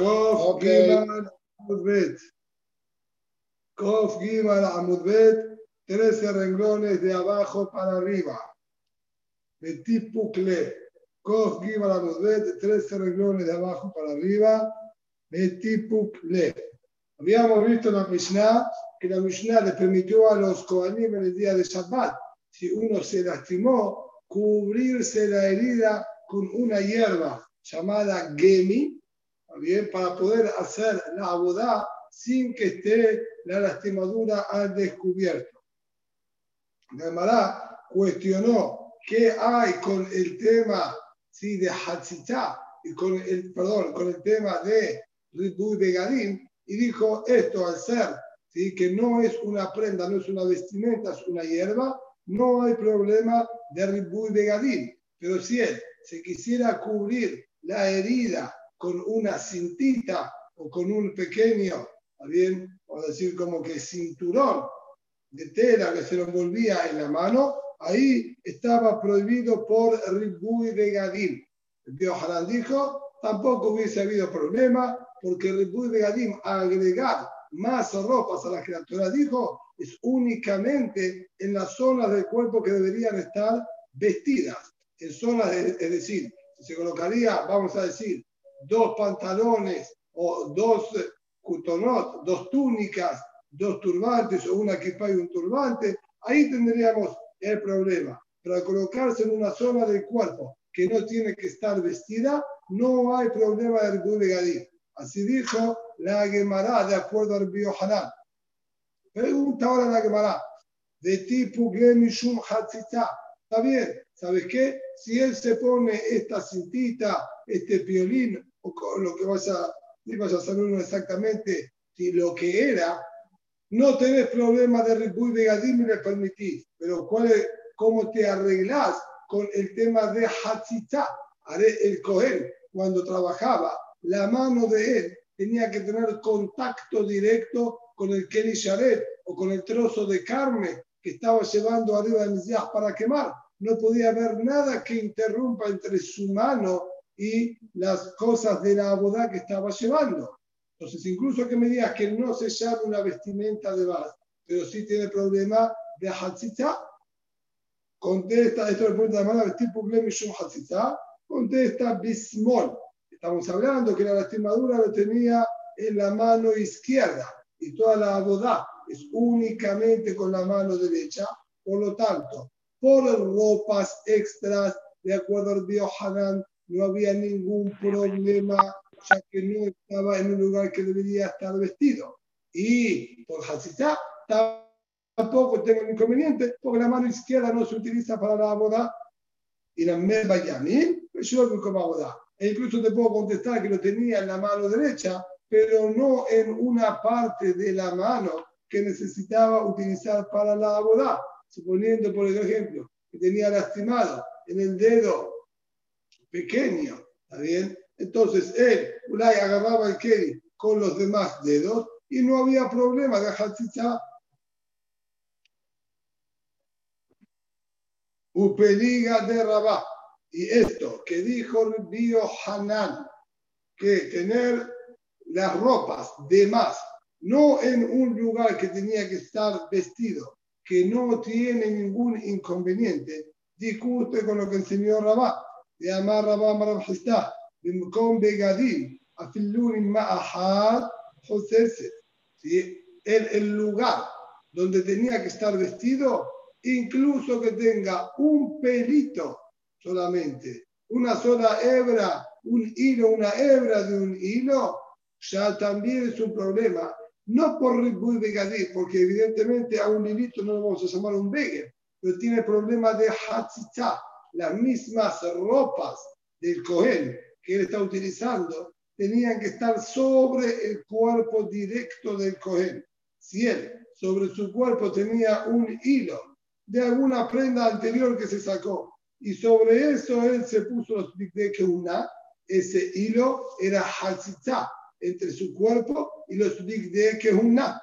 Kof Ok. Gimal Amudbet. Kof Gimal Amudbet, 13 renglones de abajo para arriba. Betipukle. Kof Gimal Amudbet, 13 renglones de abajo para arriba. Betipukle. Habíamos visto en la Mishnah que la Mishnah le permitió a los Kohanim en el día de Shabbat, si uno se lastimó, cubrirse la herida con una hierba llamada Gemi, ¿está bien? para poder hacer la abodá sin que esté la lastimadura al descubierto. Gemara cuestionó qué hay con el tema ¿sí? de Hatzitá y con el, perdón, con el tema de Ribu Begadim y dijo esto al ser ¿sí? que no es una prenda, no es una vestimenta, es una hierba, no hay problema de Ribu Begadim. Pero si él se quisiera cubrir la herida con una cintita o con un pequeño, ¿está bien? Vamos a decir como que cinturón de tela que se lo envolvía en la mano, ahí estaba prohibido por Ribuy Begadim. El Pío Hanan dijo, tampoco hubiese habido problema, porque Ribuy Begadim, agregar más ropas a la criatura, dijo, es únicamente en las zonas del cuerpo que deberían estar vestidas. En zonas, de- es decir, se colocaría, vamos a decir, dos pantalones o dos eh, cutonot, dos túnicas, dos turbantes o una equipa y un turbante, ahí tendríamos el problema. Pero al colocarse en una zona del cuerpo que no tiene que estar vestida, no hay problema de Begadim. Así dijo la Gemara de acuerdo al Bio Hanan. Pregunta ahora la Gemara. De tipo Glemishum Hatzitá. Está bien, ¿sabes qué? Si él se pone esta cintita, este piolín, o con lo que vas a, vas a saber exactamente si lo que era, no tenés problema de Ribuy Begadim y le permitís. Pero ¿cuál es, ¿cómo te arreglás con el tema de Hatzitá? El Cohen, cuando trabajaba, la mano de él tenía que tener contacto directo con el Kenny Sharet o con el trozo de carne que estaba llevando arriba del Mizías para quemar. No podía haber nada que interrumpa entre su mano y las cosas de la boda que estaba llevando. Entonces, incluso que me digas que no se llama una vestimenta de base, pero sí tiene problema de hatzitza, contesta, esto es pregunta de mano, tipo Glemishum hatzitza, contesta Bismol. Estamos hablando que la lastimadura lo tenía en la mano izquierda y toda la abodá es únicamente con la mano derecha. Por lo tanto, por ropas extras, de acuerdo al Biohanan, no había ningún problema, ya que no estaba en un lugar que debería estar vestido. Y por Hatzitá, tampoco tengo inconveniente, porque la mano izquierda no se utiliza para la abodá. Y la Merba Yamin, yo como abodá. E incluso te puedo contestar que lo tenía en la mano derecha, pero no en una parte de la mano que necesitaba utilizar para la abodá. Suponiendo, por ejemplo, que tenía lastimado en el dedo pequeño, ¿está bien? Entonces él, Ulay, agarraba el keri con los demás dedos y no había problema de hatzitza. Upeliga de Rabá. Y esto que dijo Bio Hanan, que tener las ropas de más, no en un lugar que tenía que estar vestido, que no tiene ningún inconveniente, discute con lo que enseñó Rabá. De amar Rabá Marabjistá, con Begadim, Afilurim Ma'ahad, José. ¿Sí? El, lugar donde tenía que estar vestido, incluso que tenga un pelito solamente, una sola hebra, un hilo, una hebra de un hilo, ya también es un problema. No por Ribuy Begadim, porque evidentemente a un hilito no lo vamos a llamar un Beger, pero tiene problema de Hatzitza, las mismas ropas del Cohen que él está utilizando tenían que estar sobre el cuerpo directo del Cohen. Si él sobre su cuerpo tenía un hilo de alguna prenda anterior que se sacó y sobre eso él se puso los de que una, ese hilo era Hatzitza entre su cuerpo y los de que una.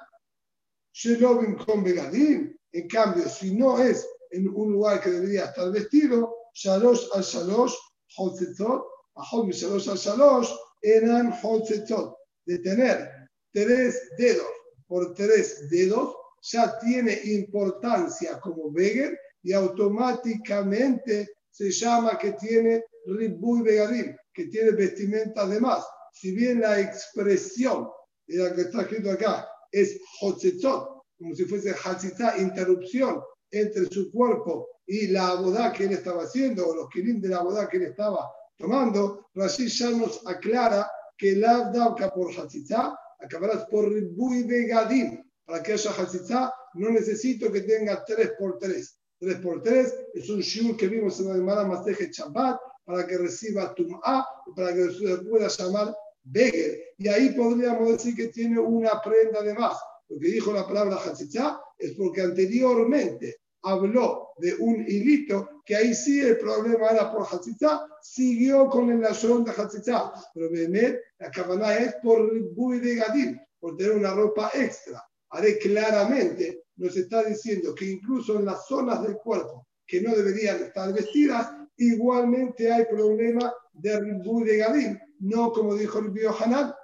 Con Begadim, en cambio, si no es en un lugar que debería estar vestido, Shalosh al Shalosh, Hotzitzot, Ahod Shalosh al Shalosh, eran hotzetot, de tener tres dedos por tres dedos, ya tiene importancia como Beger y automáticamente se llama que tiene Ribuy Begadim, que tiene vestimenta de más. Si bien la expresión de la que está escrito acá es Hotzetot, como si fuese Hatzitá, interrupción entre su cuerpo y la abodá que él estaba haciendo, o los kilim de la abodá que él estaba tomando, Rashi ya nos aclara que la dauka por Hatzitá acabarás por Ribuy Begadim. Para que haya Hatzitá, no necesito que tenga 3 por 3. 3 por 3 es un shiur que vimos en la Gemara Maseje Shabbat para que reciba Tum'a para que se pueda llamar Beger. Y ahí podríamos decir que tiene una prenda de más. Lo que dijo la palabra Hatzitá es porque anteriormente habló de un hilito, que ahí sí el problema era por Hatzitá, siguió con el nación de Hatzitá. Pero Behemet, la cabana es por Ribuy de Gadim, por tener una ropa extra. Haré claramente, nos está diciendo que incluso en las zonas del cuerpo que no deberían estar vestidas, igualmente hay problema de Ribuy de Gadim, no como dijo el Hanan.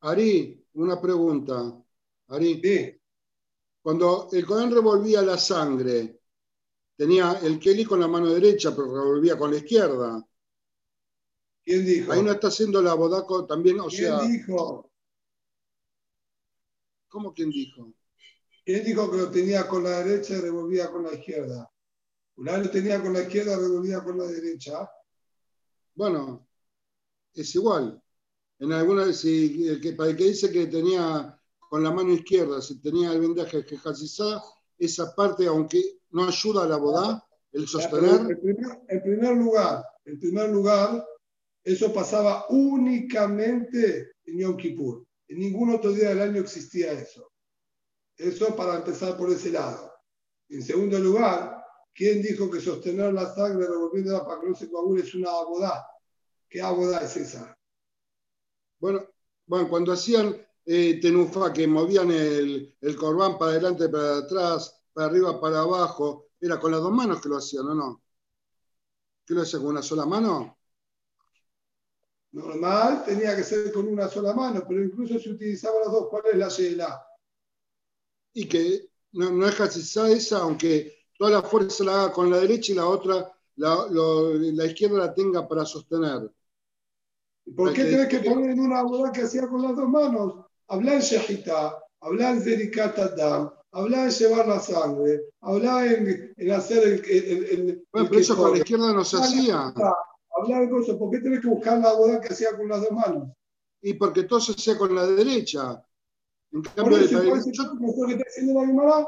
Ari, una pregunta. Ari, Sí. Cuando el Cohen revolvía la sangre, tenía el Kelly con la mano derecha, pero revolvía con la izquierda. ¿Quién dijo? Ahí no está haciendo la bodaco también, o ¿Quién sea, dijo? ¿cómo quien dijo? ¿Quién dijo que lo tenía con la derecha y revolvía con la izquierda? Una lo tenía con la izquierda, revolvía con la derecha. Bueno, es igual. En alguna si el que, para el que dice que tenía con la mano izquierda, si tenía el vendaje que Hazizá, esa parte, aunque no ayuda a la boda, el sostener, En primer, en primer lugar, en primer lugar, eso pasaba únicamente en Yom Kippur. En ningún otro día del año existía eso. Eso para empezar por ese lado. En segundo lugar, ¿quién dijo que sostener la sangre revolviéndola para que no se coagule es una abodá? ¿Qué abodá es esa? bueno, bueno, cuando hacían eh, tenufá, que movían el, el corbán para adelante, para atrás, para arriba, para abajo, era con las dos manos que lo hacían, ¿o no? ¿Qué lo hacían con una sola mano? Normal tenía que ser con una sola mano, pero incluso se utilizaban las dos. ¿Cuál es la yela? Y que no, no es Hazizá esa, aunque toda la fuerza la haga con la derecha y la otra, la, lo- la izquierda la tenga para sostener. ¿Por qué tenés que poner en una boda que hacía con las dos manos? Hablar en Shehita, hablar en Zerikat Adam, hablar en llevar la sangre, hablar en, en hacer el. el, el- Bueno, pero eso con la izquierda no se hacía. Hablar de cosas. ¿Por qué tenés que buscar la boda que hacía con las dos manos? Y porque todo se hacía con la derecha. En cambio, por eso, yo- ¿eso que está diciendo la Gemara?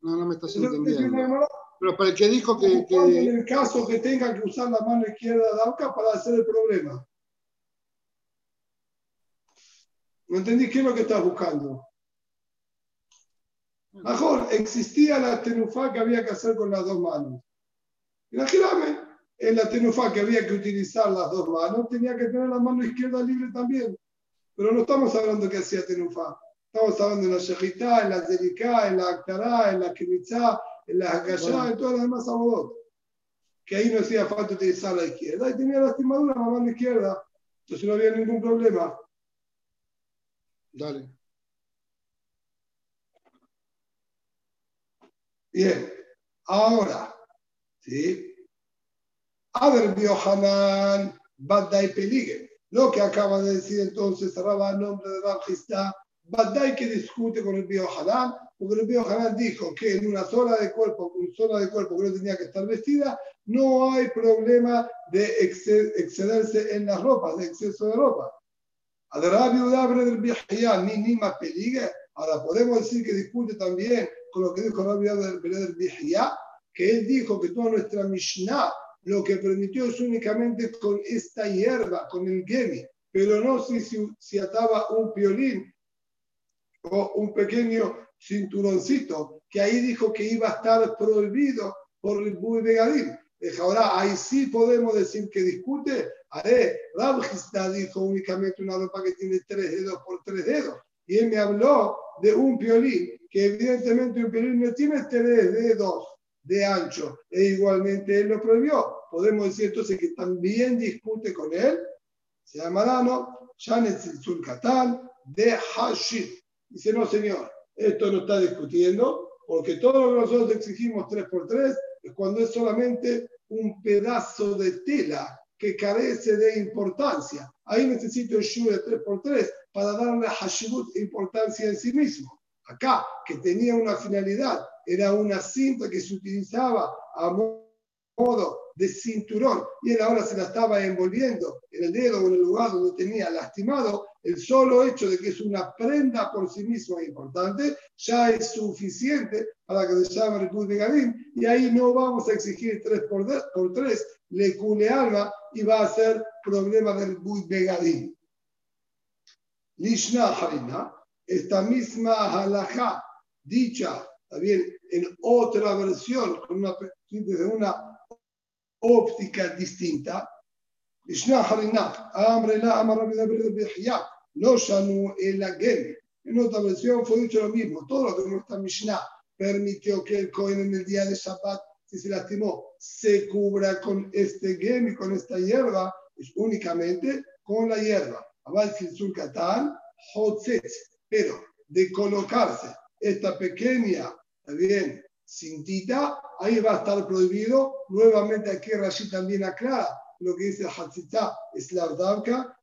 no, no me estás ¿Eso que está diciendo la entendiendo. Pero para el que dijo que, en el caso que tenga que usar la mano izquierda de para hacer el problema. ¿No entendí qué es lo que estás buscando? Mejor, existía la tenufá que había que hacer con las dos manos. Imagíname, en la tenufá que había que utilizar las dos manos, tenía que tener la mano izquierda libre también. Pero no estamos hablando que hacía tenufá. Estamos hablando en la shejitá, en la zeriká, en la aktará, en la kimitzá, en la hakashá, en todas las demás abodot. Que ahí no hacía falta utilizar la izquierda. Y tenía lastimadura en la mano izquierda. Entonces no había ningún problema. Dale. Bien, ahora, ¿sí? A ver, Biohanan, Badai Peligre. Lo que acaba de decir entonces Rabba a nombre de Rab Histá, Badai que discute con el Biohanan, porque el Biohanan dijo que en una zona de cuerpo, una zona de cuerpo que no tenía que estar vestida, no hay problema de exce- excederse en las ropas, de exceso de ropa. Udabre del ni ni más peligre. Ahora podemos decir que discute también con lo que dijo Rabbi del del Bihya, que él dijo que toda nuestra Mishnah lo que permitió es únicamente con esta hierba, con el gemi, pero no si, si, si ataba un piolín o un pequeño cinturoncito, que ahí dijo que iba a estar prohibido por el Bui Begadim. Ahora, ahí sí podemos decir que discute. Haré, Rabjista dijo únicamente una ropa que tiene tres dedos por tres dedos. Y él me habló de un piolín, que evidentemente un piolín no tiene tres dedos de ancho, e igualmente él lo prohibió. podemos decir entonces que también discute con él. Se llama Dano, Janet Sul Katán, de Hashid. Dice, no, señor, esto no está discutiendo, porque todo lo que nosotros exigimos 3x3 es cuando es solamente un pedazo de tela que carece de importancia. Ahí necesito el shu de 3x3 para darle a Hashibut importancia en sí mismo. Acá, que tenía una finalidad, era una cinta que se utilizaba a modo de cinturón y él ahora se la estaba envolviendo en el dedo o en el lugar donde tenía lastimado, el solo hecho de que es una prenda por sí misma importante ya es suficiente para que se llame el de Gadim y ahí no vamos a exigir 3 por, por 3, le cule alma y va a ser problema del de Gadim. Lishna Harina, esta misma halajá dicha también en otra versión, con una, desde una óptica distinta. En otra versión fue dicho lo mismo. Todo lo que nuestra Mishnah permitió que el Cohen en el día de Shabbat, si se lastimó, se cubra con este gem y con esta hierba, es únicamente con la hierba. Pero de colocarse esta pequeña, bien, cintita, ahí va a estar prohibido. Nuevamente aquí Rashi también aclara lo que dice Hatzitá es la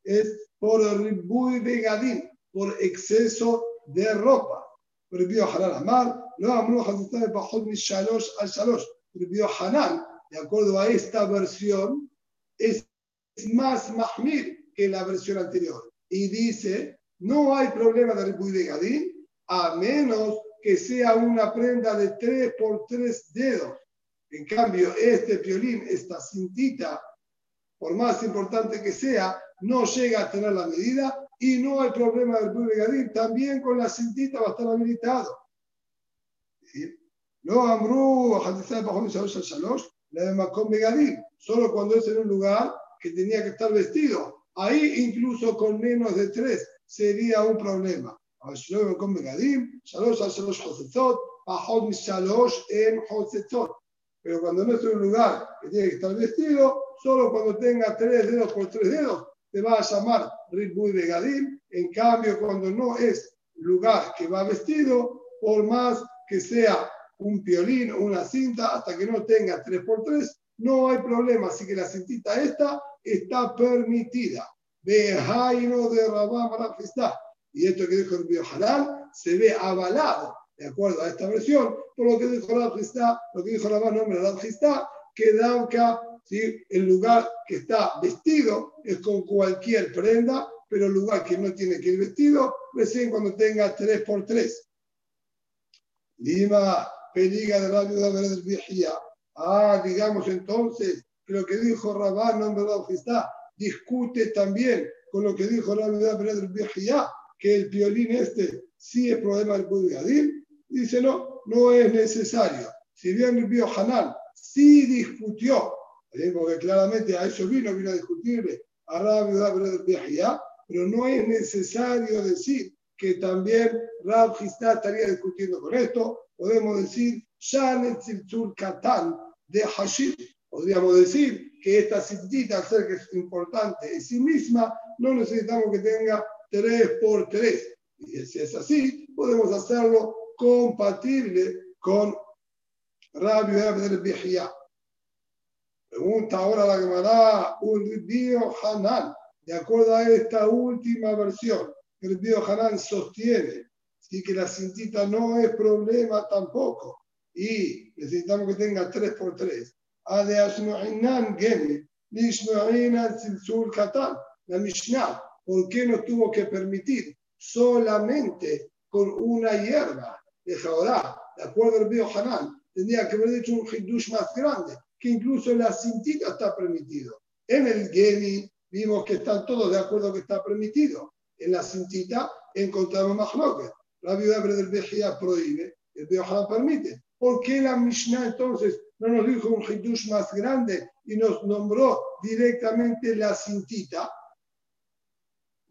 es por ribuy begadim, por exceso de ropa. Prohibido Hanan Amar, no amro Hatzitá de Bajot Shalosh al Shalosh. Prohibido Hanan, de acuerdo a esta versión, es más mahmir que la versión anterior. Y dice, no hay problema de ribuy begadim, a menos que sea una prenda de tres por tres dedos. En cambio, este piolín, esta cintita, por más importante que sea, no llega a tener la medida y no hay problema del Gadim. También con la cintita va a estar habilitado. No Amru, Hadizá bajo Shalosh, la de Macón Megadil, solo cuando es en un lugar que tenía que estar vestido. Ahí incluso con menos de tres sería un problema. Shalosh Macón Megadil, Shalosh Shalosh Josetot, Bajot Shalosh en Josetot. Pero cuando no es en un lugar que tiene que estar vestido, solo cuando tenga tres dedos por tres dedos, te va a llamar Ribu y Begadim. En cambio, cuando no es lugar que va vestido, por más que sea un piolín o una cinta, hasta que no tenga tres por tres, no hay problema. Así que la cintita esta está permitida. Bejaino de Rabá para y esto que dijo el Biohanan se ve avalado, de acuerdo a esta versión, por lo que dijo la lo que dijo la nombre Gistá, que Dauka, ¿sí? el lugar que está vestido es con cualquier prenda, pero el lugar que no tiene que ir vestido, recién cuando tenga 3x3. Lima, peliga de la viuda del Vigía. Ah, digamos entonces que lo que dijo Rabán, nombre de discute también con lo que dijo la viuda del Vigía que el violín este sí es problema del Gadim, dice no, no es necesario. Si bien el Bio Hanan sí discutió, porque claramente a eso vino, vino a discutirle a Rabbi del pero no es necesario decir que también Rab Histá estaría discutiendo con esto. Podemos decir, Shanet Tziltzul Katan de Hashir. Podríamos decir que esta cintita, al ser que es importante en sí misma, no necesitamos que tenga 3 por 3. Y si es así, podemos hacerlo compatible con Rabbi del Bihya. Pregunta ahora la Gemara, un Río Hanan, de acuerdo a esta última versión, el Río Hanan sostiene sí, que la cintita no es problema tampoco y necesitamos que tenga 3 por 3. de Ashnu'inan Gemi, Nishnu'inan Silsul Katan, la Mishnah ¿por qué no tuvo que permitir solamente con una hierba de Jahorá, de acuerdo al Bio Hanan? Tendría que haber hecho un hindush más grande, que incluso la cintita está permitido. En el Gemi vimos que están todos de acuerdo que está permitido. En la cintita encontramos Mahloket. La viuda del Bejía prohíbe, el Bio Hanan permite. ¿Por qué la Mishnah entonces no nos dijo un hindush más grande y nos nombró directamente la cintita?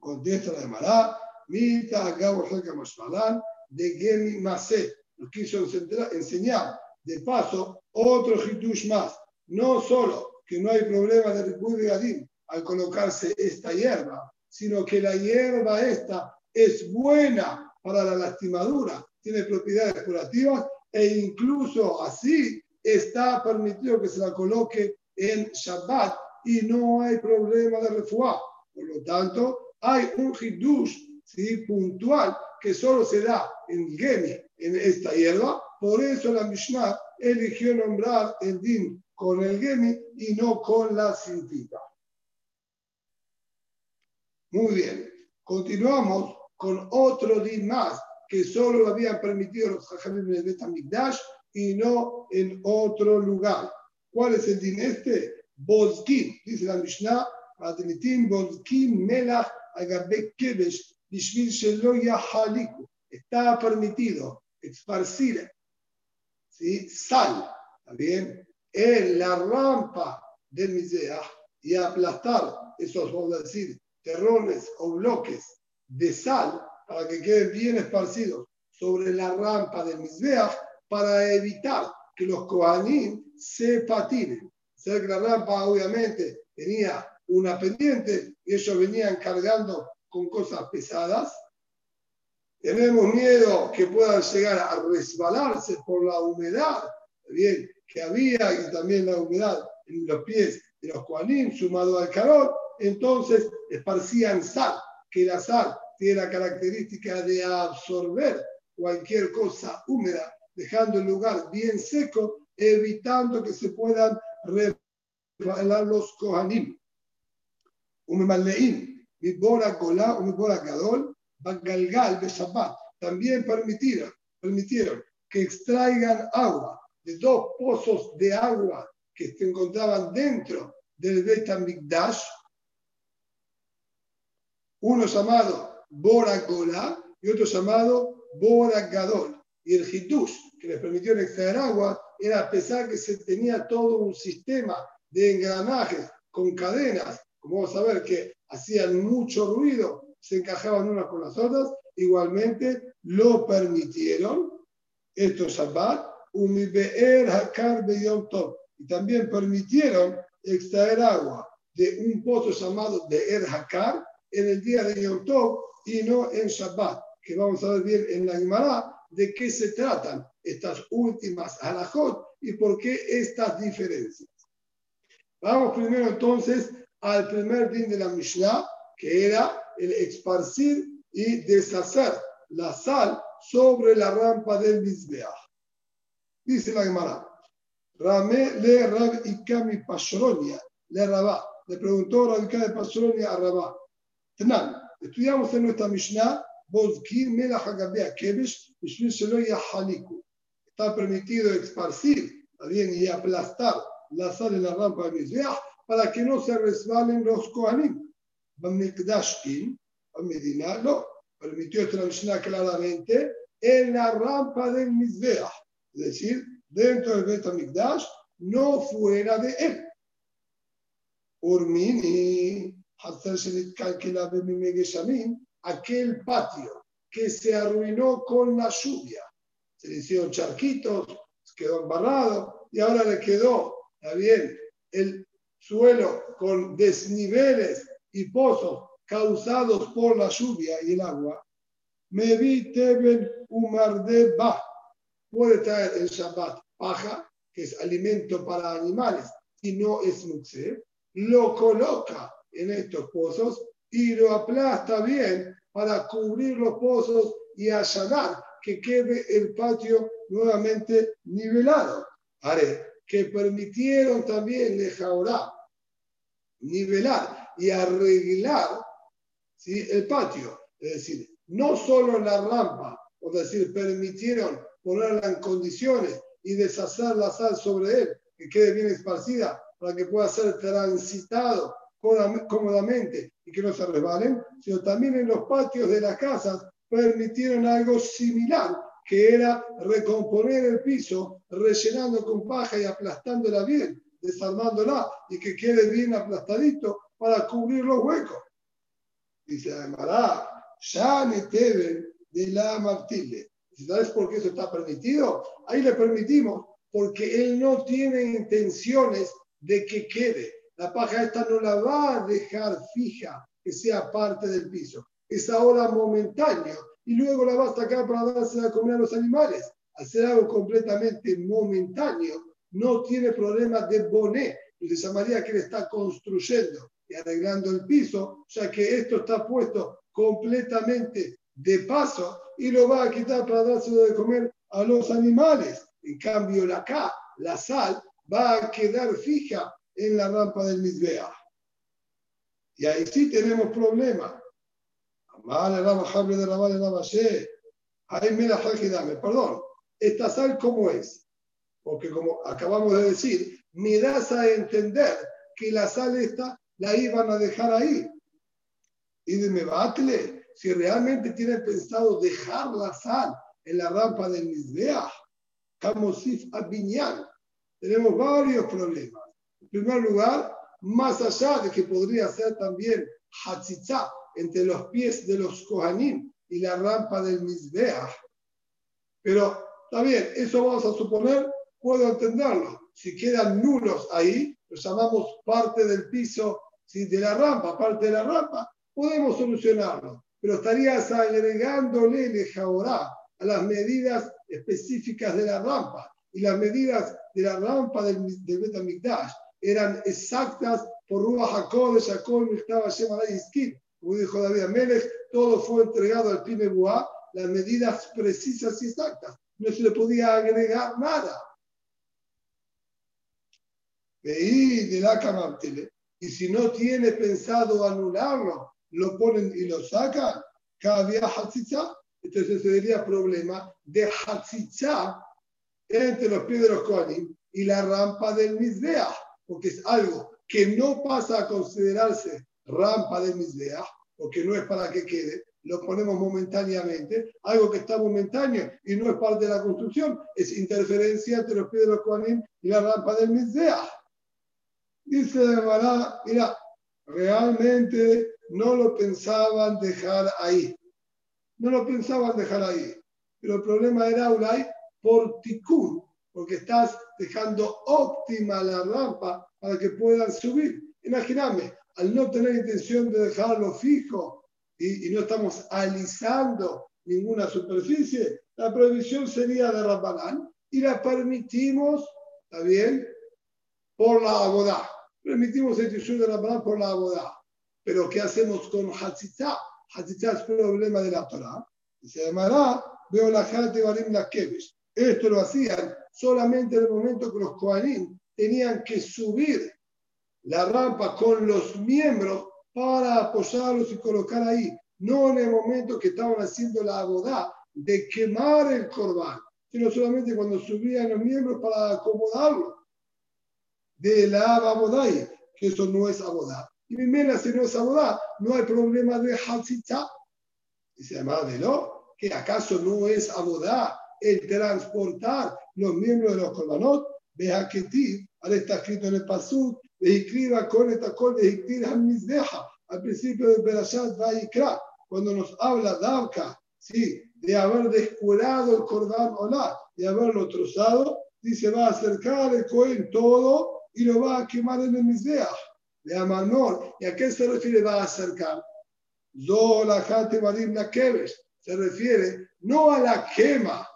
contesta la Mará, Mita Agabo Mashmalan, de Gemi Masé. Nos quiso enseñar, de paso, otro Hitush más. No solo que no hay problema de Ripuy Begadim al colocarse esta hierba, sino que la hierba esta es buena para la lastimadura, tiene propiedades curativas e incluso así está permitido que se la coloque en Shabbat y no hay problema de refuá. Por lo tanto, hay un hidush ¿sí? puntual que solo se da en Gemi, en esta hierba. Por eso la Mishnah eligió nombrar el din con el Gemi y no con la cintita. Muy bien, continuamos con otro din más que solo lo habían permitido los Jajamim en el Betamigdash y no en otro lugar. ¿Cuál es el din este? Bozkin, dice la Mishnah, Admitim Bozkin Melach Agabe Kebesh Bishvil Shelo Yahaliku. Está permitido esparcir ¿sí? sal, ¿está bien? En la rampa del Miseah y aplastar esos, vamos a decir, terrones o bloques de sal para que queden bien esparcidos sobre la rampa del Miseah para evitar que los Kohanim se patinen. Sé que la rampa obviamente tenía una pendiente y ellos venían cargando con cosas pesadas. Tenemos miedo que puedan llegar a resbalarse por la humedad bien, que había y también la humedad en los pies de los Kohanim sumado al calor. Entonces esparcían sal, que la sal tiene la característica de absorber cualquier cosa húmeda, dejando el lugar bien seco, evitando que se puedan resbalar los Kohanim. Umemaleim, Midbora Golá, Midbora Gadol, Bagalgal de Shabbat. También permitieron, permitieron que extraigan agua de dos pozos de agua que se encontraban dentro del Betamikdash, uno llamado Bora Golá y otro llamado Bora Gadol. Y el Hitush, que les permitió extraer agua, era a pesar que se tenía todo un sistema de engranajes con cadenas, como vamos a ver que hacían mucho ruido, se encajaban unas con las otras, igualmente lo permitieron, esto es Shabbat, y también permitieron extraer agua de un pozo llamado de Er Hakar en el día de Yom Tov y no en Shabbat, que vamos a ver bien en la Gemara de qué se tratan estas últimas halajot y por qué estas diferencias. Vamos primero entonces al primer din de la Mishnah, que era el esparcir y deshacer la sal sobre la rampa del Mizbeach. Dice la Gemara, Rame le Rab Ikami Pasronia, le Rabá. Le preguntó Rab Ikami Pasronia a Rabá. Tnan, estudiamos en nuestra Mishnah, Bozkin Melach Agabea Kebesh, Bishvil Shelo Yahaliku. Está permitido esparcir, bien, y aplastar la sal en la rampa del Mizbeach para que no se resbalen los Kohanim. Bamikdashkin, Medina, no, permitió esta Mishnah claramente en la rampa del Mizbeach, es decir, dentro del Bet Mikdash, no fuera de él. Urmini, aquel patio que se arruinó con la lluvia. Se le hicieron charquitos, quedó embarrado y ahora le quedó, está bien, el suelo con desniveles y pozos causados por la lluvia y el agua, me vi teben de ba. Puede traer el Shabbat paja, que es alimento para animales y no es muxe, lo coloca en estos pozos y lo aplasta bien para cubrir los pozos y allanar que quede el patio nuevamente nivelado. Haré que permitieron también de Jaorá nivelar y arreglar ¿sí? el patio. Es decir, no solo la rampa, o decir, permitieron ponerla en condiciones y deshacer la sal sobre él, que quede bien esparcida para que pueda ser transitado cómodamente y que no se resbalen, sino también en los patios de las casas permitieron algo similar, que era recomponer el piso, rellenando con paja y aplastándola bien, desarmándola y que quede bien aplastadito para cubrir los huecos. Dice además, ya me de la martile. ¿Sabes por qué eso está permitido? Ahí le permitimos, porque él no tiene intenciones de que quede. La paja esta no la va a dejar fija, que sea parte del piso. Es ahora momentáneo y luego la va a sacar para darse a comer a los animales. Hacer algo completamente momentáneo no tiene problema de boné, se llamaría que le está construyendo y arreglando el piso, ya que esto está puesto completamente de paso y lo va a quitar para dárselo de comer a los animales. En cambio, la K, la sal, va a quedar fija en la rampa del Mizbeah. Y ahí sí tenemos problema. Vale, la de la vale, la Ahí me la dame, perdón. Esta sal, ¿cómo es? Porque como acabamos de decir, me das a entender que la sal esta la iban a dejar ahí. Y de batle, si realmente tienen pensado dejar la sal en la rampa del Mizbeah, Kamosif Abinyan, tenemos varios problemas. Primer lugar, más allá de que podría ser también Hatzitza entre los pies de los Kohanim y la rampa del Mizbeah, pero está bien, eso vamos a suponer, puedo entenderlo. Si quedan nulos ahí, los llamamos parte del piso si de la rampa, parte de la rampa, podemos solucionarlo. Pero estarías agregándole lejaorá a las medidas específicas de la rampa. Y las medidas de la rampa del, del Betamikdash eran exactas por Ruach Jacob, estaba y Iskin. Como dijo David Amélez, todo fue entregado al Pime Buá, las medidas precisas y exactas. No se le podía agregar nada. Veí de la y si no tiene pensado anularlo, lo ponen y lo sacan, cada día hatzitza, entonces sería problema de hatzitza entre los pies de los kohanim y la rampa del Mizbeah, porque es algo que no pasa a considerarse rampa del Mizbeah, porque no es para que quede, lo ponemos momentáneamente, algo que está momentáneo y no es parte de la construcción, es interferencia entre los pies de los kohanim y la rampa del Mizbeah. Dice Mará, mira, realmente no lo pensaban dejar ahí. No lo pensaban dejar ahí. Pero el problema era, Ulay, por tikkun, porque estás dejando óptima la rampa para que puedan subir. Imagíname, al no tener intención de dejarlo fijo y, no estamos alisando ninguna superficie, la prohibición sería de Rabbanán y la permitimos, ¿está bien? Por la abodá permitimos el tishur de la por la boda. Pero ¿qué hacemos con Hatzitza? Hatzitza es problema de la Torah. Y se llamará veo la gente Barim la Kevish. Esto lo hacían solamente en el momento que los Kohanim tenían que subir la rampa con los miembros para apoyarlos y colocar ahí. No en el momento que estaban haciendo la boda de quemar el corbán, sino solamente cuando subían los miembros para acomodarlo de la abodai, que eso no es abodá. Y mi si no es abodá, no hay problema de hatzitza. Y se de lo, que acaso no es abodá el transportar los miembros de los que ti, ahora está escrito en el pasuk, escriba con esta col de misdeja, al principio de Berashat Vaikra, cuando nos habla Davka, sí, de haber descurado el cordán olá, de haberlo trozado, dice va a acercar el Cohen todo y lo va a quemar en el Mizbeach, de Amanor. ¿Y a qué se refiere va a acercar? la Se refiere no a la quema,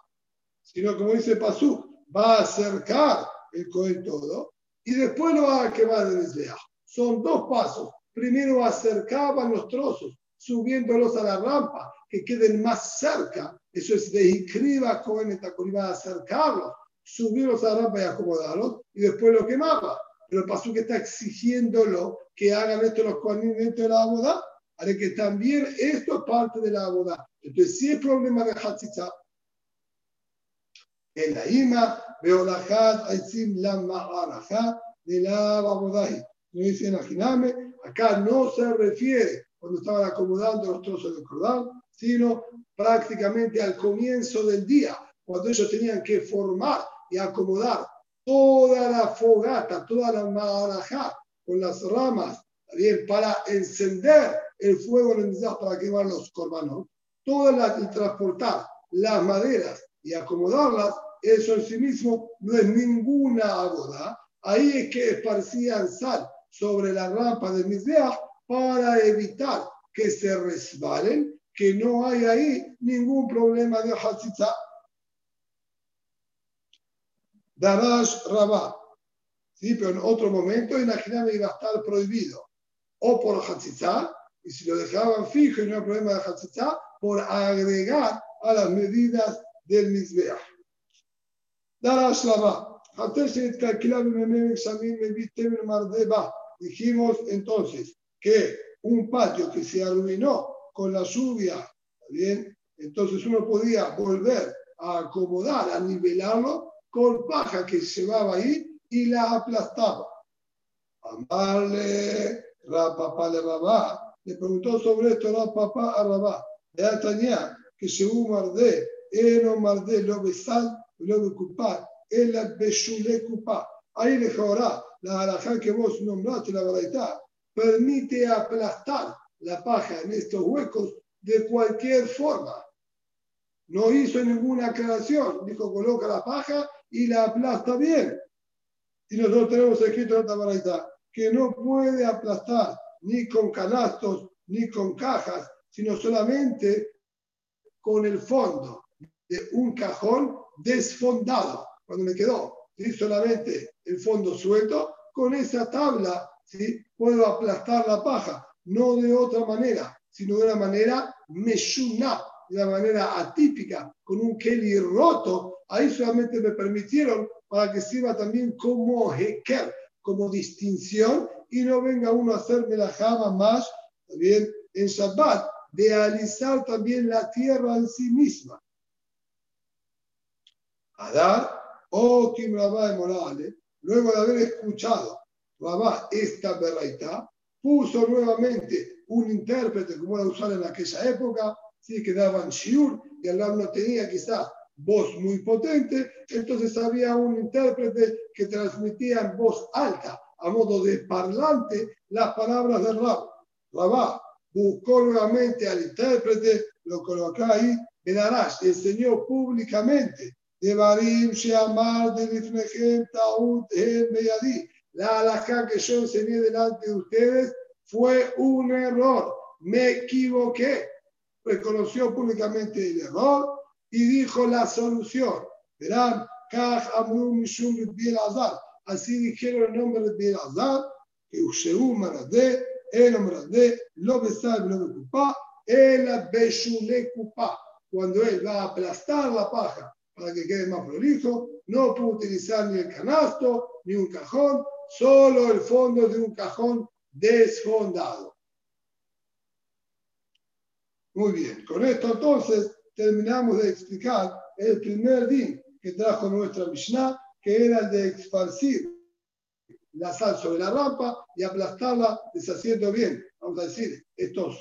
sino como dice Pasú, va a acercar el Cohen todo y después lo va a quemar el Mizbeach. Son dos pasos. Primero acercaban los trozos, subiéndolos a la rampa, que queden más cerca. Eso es de Ikriba Cohen va a acercarlos subirlos a la rampa y acomodarlos, y después lo quemaba. Pero pasú que está exigiéndolo que hagan esto los cuadernos dentro de la boda, haré que también esto es parte de la boda. Entonces, si es problema de Hatzitza, en la ima, veo la hat, aitzim la ma'araja de la babodai. No dice, imaginame, acá no se refiere cuando estaban acomodando los trozos del cordal, sino prácticamente al comienzo del día, cuando ellos tenían que formar y acomodar toda la fogata, toda la marajá con las ramas, bien, para encender el fuego en el para quemar los corbanos, toda la, y transportar las maderas y acomodarlas, eso en sí mismo no es ninguna boda, Ahí es que esparcían sal sobre la rampa de Mizbeach para evitar que se resbalen, que no hay ahí ningún problema de Hatzitza. Darash Rabá. ¿Sí? Pero en otro momento, imaginaba iba a estar prohibido. O por Hatzitza, y si lo dejaban fijo y no hay problema de Hatzitza, por agregar a las medidas del Mizbeach. Darash Rabá. Dijimos entonces que un patio que se arruinó con la lluvia, ¿bien? Entonces uno podía volver a acomodar, a nivelarlo con paja que se llevaba ahí y la aplastaba. Amarle, Rapapá le Rabá, le preguntó sobre esto Rapapá a Rabá. De tenía que se un mardé, era mardé, lo besal, lo becupar, el beshule cupa. Ahí le la alajá que vos nombraste, la verdad, permite aplastar la paja en estos huecos de cualquier forma. No hizo ninguna aclaración, dijo coloca la paja y la aplasta bien. Y nosotros tenemos escrito en esta baraita que no puede aplastar ni con canastos ni con cajas, sino solamente con el fondo de un cajón desfondado. Cuando me quedó solamente el fondo suelto, con esa tabla ¿sí? puedo aplastar la paja, no de otra manera, sino de una manera meshuna, de una manera atípica, con un keli roto. Ahí solamente me permitieron para que sirva también como heker, como distinción, y no venga uno a hacerme la jama más, también en Shabbat, de alisar también la tierra en sí misma. Adar, o Kim Rabá de Morales, luego de haber escuchado Rabá esta berraita, puso nuevamente un intérprete como era usar en aquella época, sí, que daban shiur, y el no tenía quizás voz muy potente, entonces había un intérprete que transmitía en voz alta, a modo de parlante, las palabras del Rab. Rabá buscó nuevamente al intérprete, lo colocó ahí, en Arash, enseñó públicamente, de Barim Sheamar de Lifnejem Taut Beyadí. La alajá que yo enseñé delante de ustedes fue un error, me equivoqué. Reconoció públicamente el error y dijo la solución. Verán, Así dijeron el nombre de Bielazar, que Usheu Maradé, el Maradé, lo besar, lo ocupa, el Beshule Kupa. Cuando él va a aplastar la paja para que quede más prolijo, no puede utilizar ni el canasto, ni un cajón, solo el fondo de un cajón desfondado. Muy bien, con esto entonces terminamos de explicar el primer din que trajo nuestra Mishnah, que era el de esparcir la sal sobre la rampa y aplastarla deshaciendo bien, vamos a decir, estos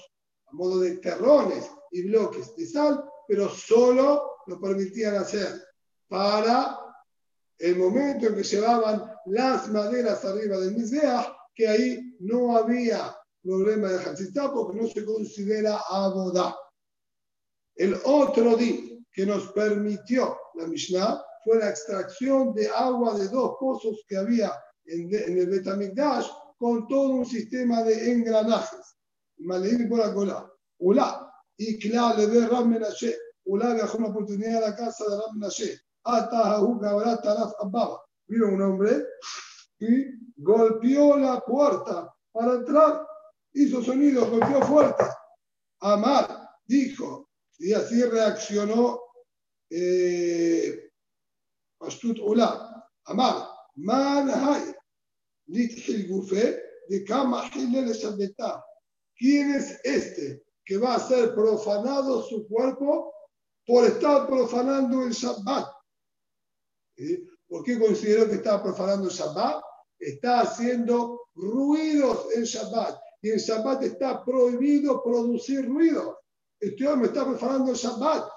a modo de terrones y bloques de sal, pero solo lo permitían hacer para el momento en que llevaban las maderas arriba del Mizbeach, que ahí no había problema de Hatzitá porque no se considera abodá. El otro día que nos permitió la Mishnah fue la extracción de agua de dos pozos que había en, el Betamikdash con todo un sistema de engranajes. Maleín por la Ula. Y claro, le ve Ram. Ula viajó una oportunidad a la casa de Ram Menashe. Vino un hombre y golpeó la puerta para entrar. Hizo sonido, golpeó fuerte. Amar dijo, y así reaccionó eh, Astut Ula. Amar, man hay, de Kama ¿Quién es este que va a ser profanado su cuerpo por estar profanando el Shabbat? ¿Por qué consideró que estaba profanando el Shabbat? Está haciendo ruidos en Shabbat. Y en Shabbat está prohibido producir ruidos. Este hombre está profanando el Shabbat.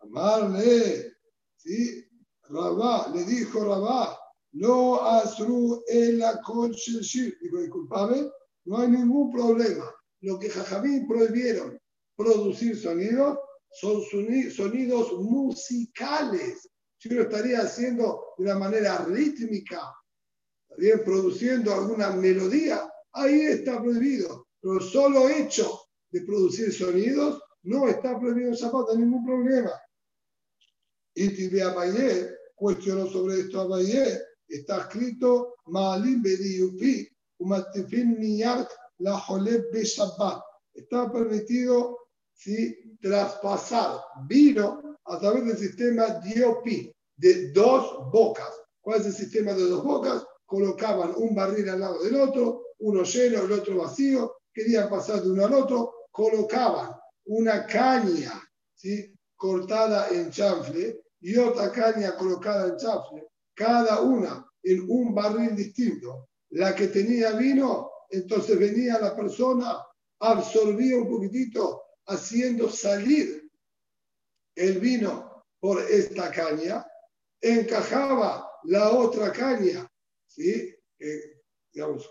Amarle, ¿sí? Rabá, le dijo Rabá, no asru el shir. Dijo, disculpame, no hay ningún problema. Lo que Jajamín prohibieron producir sonidos son sonidos musicales si uno estaría haciendo de una manera rítmica bien produciendo alguna melodía, ahí está prohibido. Pero solo hecho de producir sonidos no está prohibido en Shabbat, ningún problema. Y Tibe Abaye cuestionó sobre esto Abaye, está escrito Shabbat. Está permitido si traspasar vino a través del sistema DOP de dos bocas. ¿Cuál es el sistema de dos bocas? Colocaban un barril al lado del otro, uno lleno, el otro vacío, querían pasar de uno al otro, colocaban una caña ¿sí? cortada en chanfle y otra caña colocada en chanfle, cada una en un barril distinto. La que tenía vino, entonces venía la persona, absorbía un poquitito, haciendo salir el vino por esta caña, encajaba la otra caña, ¿sí? digamos,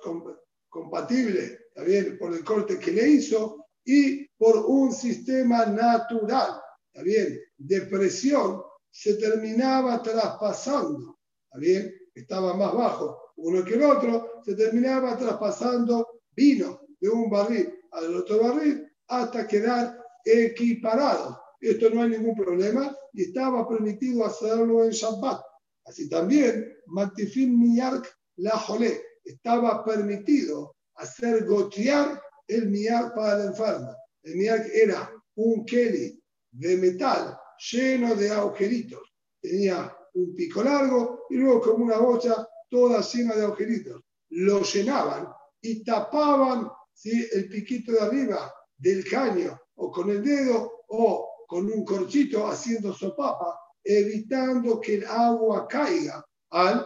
compatible también por el corte que le hizo y por un sistema natural, también de presión, se terminaba traspasando, bien? estaba más bajo uno que el otro, se terminaba traspasando vino de un barril al otro barril hasta quedar equiparados. Esto no hay ningún problema y estaba permitido hacerlo en Shabbat. Así también, Matifin Miyark la Jolé, estaba permitido hacer gotear el Miyark para el enfermo. El Miyark era un Kelly de metal lleno de agujeritos. Tenía un pico largo y luego como una bocha toda llena de agujeritos. Lo llenaban y tapaban ¿sí? el piquito de arriba del caño o con el dedo o con un corchito haciendo sopapa, evitando que el agua caiga al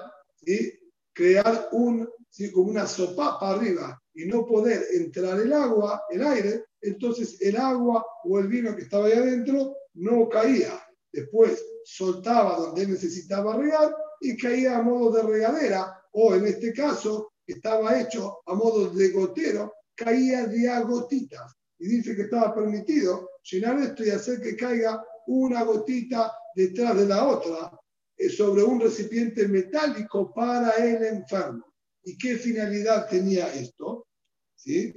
crear un, como una sopapa arriba y no poder entrar el agua, el aire, entonces el agua o el vino que estaba ahí adentro no caía. Después soltaba donde necesitaba regar y caía a modo de regadera, o en este caso estaba hecho a modo de gotero, caía de a gotitas y dice que estaba permitido llenar esto y hacer que caiga una gotita detrás de la otra eh, sobre un recipiente metálico para el enfermo. ¿Y qué finalidad tenía esto? ¿Sí?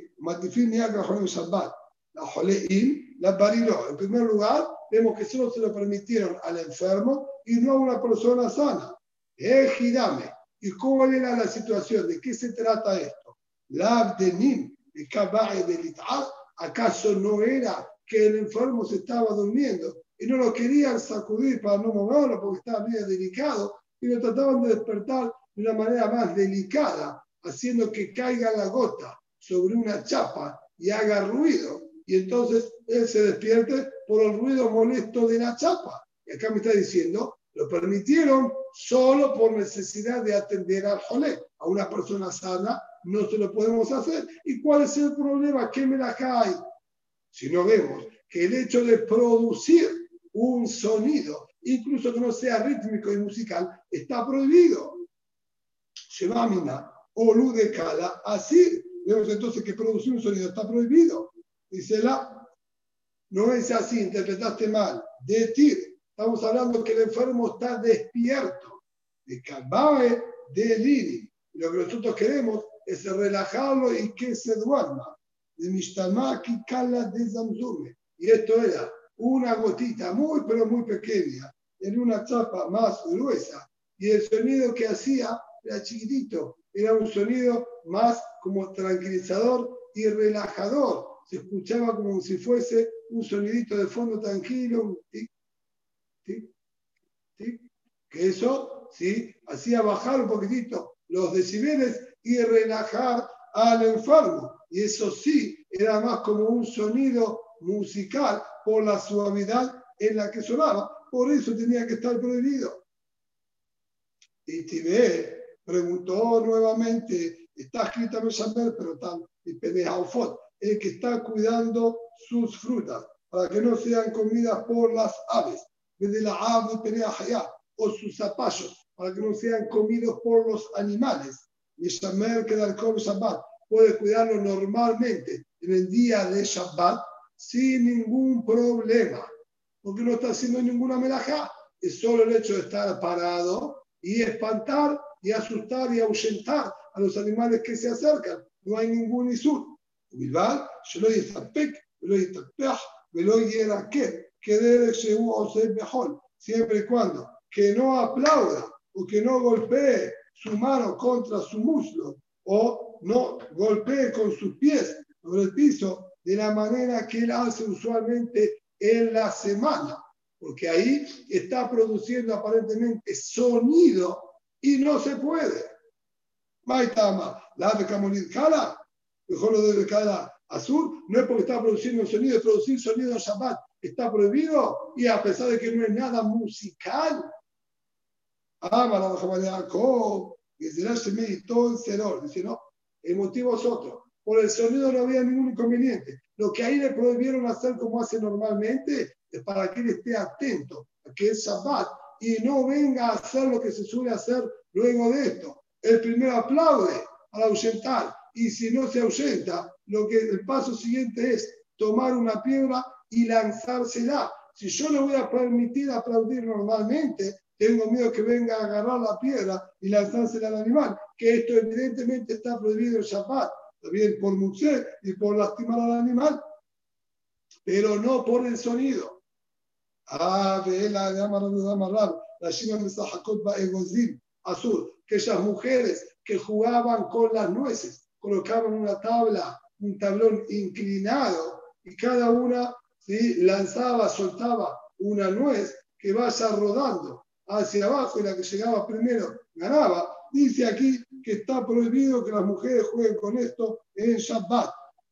En primer lugar, vemos que solo se lo permitieron al enfermo y no a una persona sana. Ejidame. ¿Y cuál era la situación? ¿De qué se trata esto? La abdenim, de ¿Acaso no era que el enfermo se estaba durmiendo y no lo querían sacudir para no moverlo porque estaba medio delicado y lo trataban de despertar de una manera más delicada, haciendo que caiga la gota sobre una chapa y haga ruido? Y entonces él se despierte por el ruido molesto de la chapa. Y acá me está diciendo, lo permitieron solo por necesidad de atender al jolé. A una persona sana no se lo podemos hacer. ¿Y cuál es el problema? ¿Qué me la cae? Si no vemos que el hecho de producir un sonido, incluso que no sea rítmico y musical, está prohibido. Shemamina o de Kala, así vemos entonces que producir un sonido está prohibido. Dice la, no es así, interpretaste mal. Decir, estamos hablando que el enfermo está despierto. De Kalbae, de Lili. Lo que nosotros queremos es relajarlo y que se duerma. De Mishtamaki Kala de Zamzume. Y esto era una gotita muy, pero muy pequeña, en una chapa más gruesa. Y el sonido que hacía era chiquitito, era un sonido más como tranquilizador y relajador. Se escuchaba como si fuese un sonidito de fondo tranquilo, tic, tic, tic, que eso sí hacía bajar un poquitito los decibeles y relajar al enfermo. Y eso sí, era más como un sonido musical por la suavidad en la que sonaba. Por eso tenía que estar prohibido. Y Tibé preguntó nuevamente, está escrita en pero tal, y el que está cuidando sus frutas, para que no sean comidas por las aves, desde la ave o sus zapallos, para que no sean comidos por los animales y Shamer que con Shabbat puede cuidarlo normalmente en el día de Shabbat sin ningún problema, porque no está haciendo ninguna melajá, es solo el hecho de estar parado y espantar y asustar y ahuyentar a los animales que se acercan. No hay ningún isur. Bilbao, yo lo pec, lo lo que que debe ser mejor, siempre y cuando que no aplauda o que no golpee su mano contra su muslo o no golpee con sus pies sobre el piso de la manera que él hace usualmente en la semana, porque ahí está produciendo aparentemente sonido y no se puede. Maitama, la de Camonid Kala, mejor lo de cada azul, no es porque está produciendo sonido, producir sonido Shabbat está prohibido y a pesar de que no es nada musical, Dice, no, el motivo es otro. Por el sonido no había ningún inconveniente. Lo que ahí le prohibieron hacer como hace normalmente es para que él esté atento a que es Shabbat y no venga a hacer lo que se suele hacer luego de esto. El primero aplaude al ahuyentar y si no se ahuyenta, lo que el paso siguiente es tomar una piedra y lanzársela. Si yo le voy a permitir aplaudir normalmente, tengo miedo que venga a agarrar la piedra y lanzársela al animal, que esto evidentemente está prohibido en Shabbat, también por Mutse y por lastimar al animal, pero no por el sonido. Ah, Azul, que esas mujeres que jugaban con las nueces, colocaban una tabla, un tablón inclinado y cada una ¿sí? lanzaba, soltaba una nuez que vaya rodando hacia abajo y la que llegaba primero ganaba. Dice aquí que está prohibido que las mujeres jueguen con esto en Shabbat.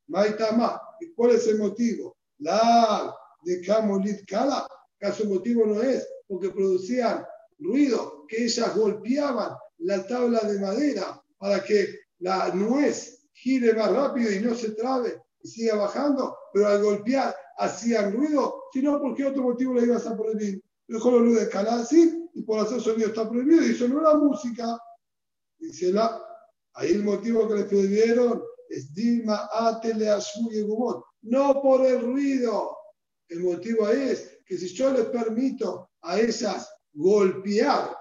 Maitama. ¿Y cuál es el motivo? La de Kamolit Kala. ¿Acaso el motivo no es porque producían ruido, que ellas golpeaban la tabla de madera para que la nuez gire más rápido y no se trabe y siga bajando, pero al golpear hacían ruido, sino ¿por qué otro motivo le ibas a prohibir? Mejor lo de escalar sí, y por hacer sonido está prohibido, eso no era música. Dice la, ahí el motivo que le prohibieron es Dilma Atele y Gumot, no por el ruido. El motivo es que si yo les permito a esas golpear,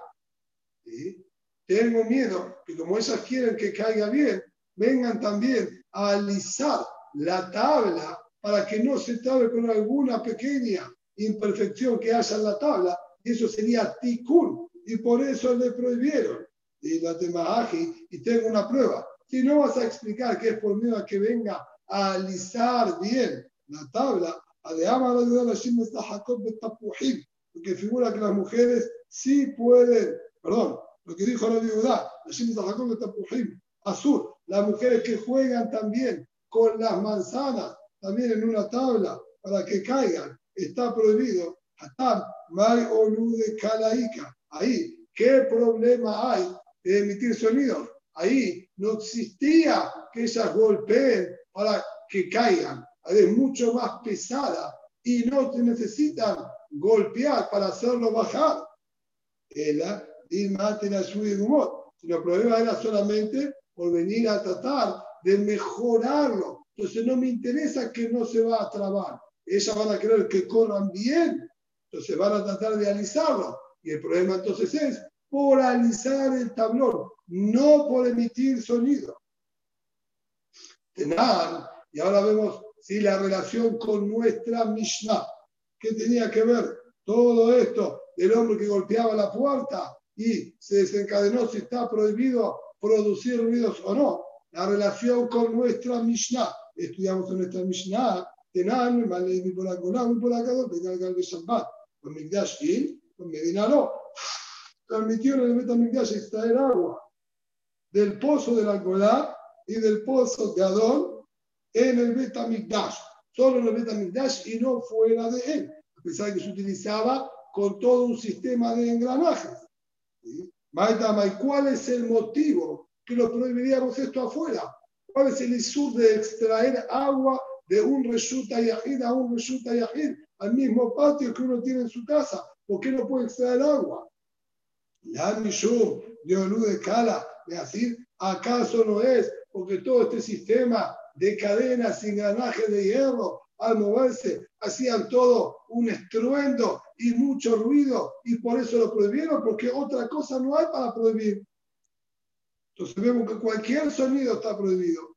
tengo miedo que como esas quieren que caiga bien, vengan también a alisar la tabla para que no se trabe con alguna pequeña imperfección que haya en la tabla, eso sería tikkun, y por eso le prohibieron. Y la temaji, y tengo una prueba. Si no vas a explicar que es por miedo a que venga a alisar bien la tabla, porque figura que las mujeres sí pueden, perdón, lo que dijo la viuda, azul, las mujeres que juegan también con las manzanas también en una tabla para que caigan, está prohibido. Ahí, ¿qué problema hay de emitir sonidos? Ahí no existía que ellas golpeen para que caigan. Es mucho más pesada y no te necesitan golpear para hacerlo bajar. Ella, sino el problema era solamente por venir a tratar de mejorarlo entonces no me interesa que no se va a trabar. Ellas van a querer que corran bien. Entonces van a tratar de alisarlo. Y el problema entonces es por alisar el tablón, no por emitir sonido. Tenan, y ahora vemos si la relación con nuestra Mishnah. ¿Qué tenía que ver todo esto del hombre que golpeaba la puerta y se desencadenó si está prohibido producir ruidos o no? La relación con nuestra Mishnah estudiamos en nuestra Mishnah, Tenan, Malay, por Golá, por acá, Migdash y con Medina no. Permitieron en el Betamigdash extraer agua del pozo de la Golá y del pozo de Adón en el Betamigdash, solo en el Betamigdash y no fuera de él, a pesar de que se utilizaba con todo un sistema de engranajes. ¿Sí? ¿cuál es el motivo que lo prohibiríamos esto afuera? ¿Cuál es el isur de extraer agua de un resulta yajid a un resulta yajid al mismo patio que uno tiene en su casa? ¿Por qué no puede extraer agua? La mishum de Olú de Kala, de decir, ¿acaso no es? Porque todo este sistema de cadenas y engranajes de hierro al moverse hacían todo un estruendo y mucho ruido y por eso lo prohibieron, porque otra cosa no hay para prohibir. Entonces vemos que cualquier sonido está prohibido.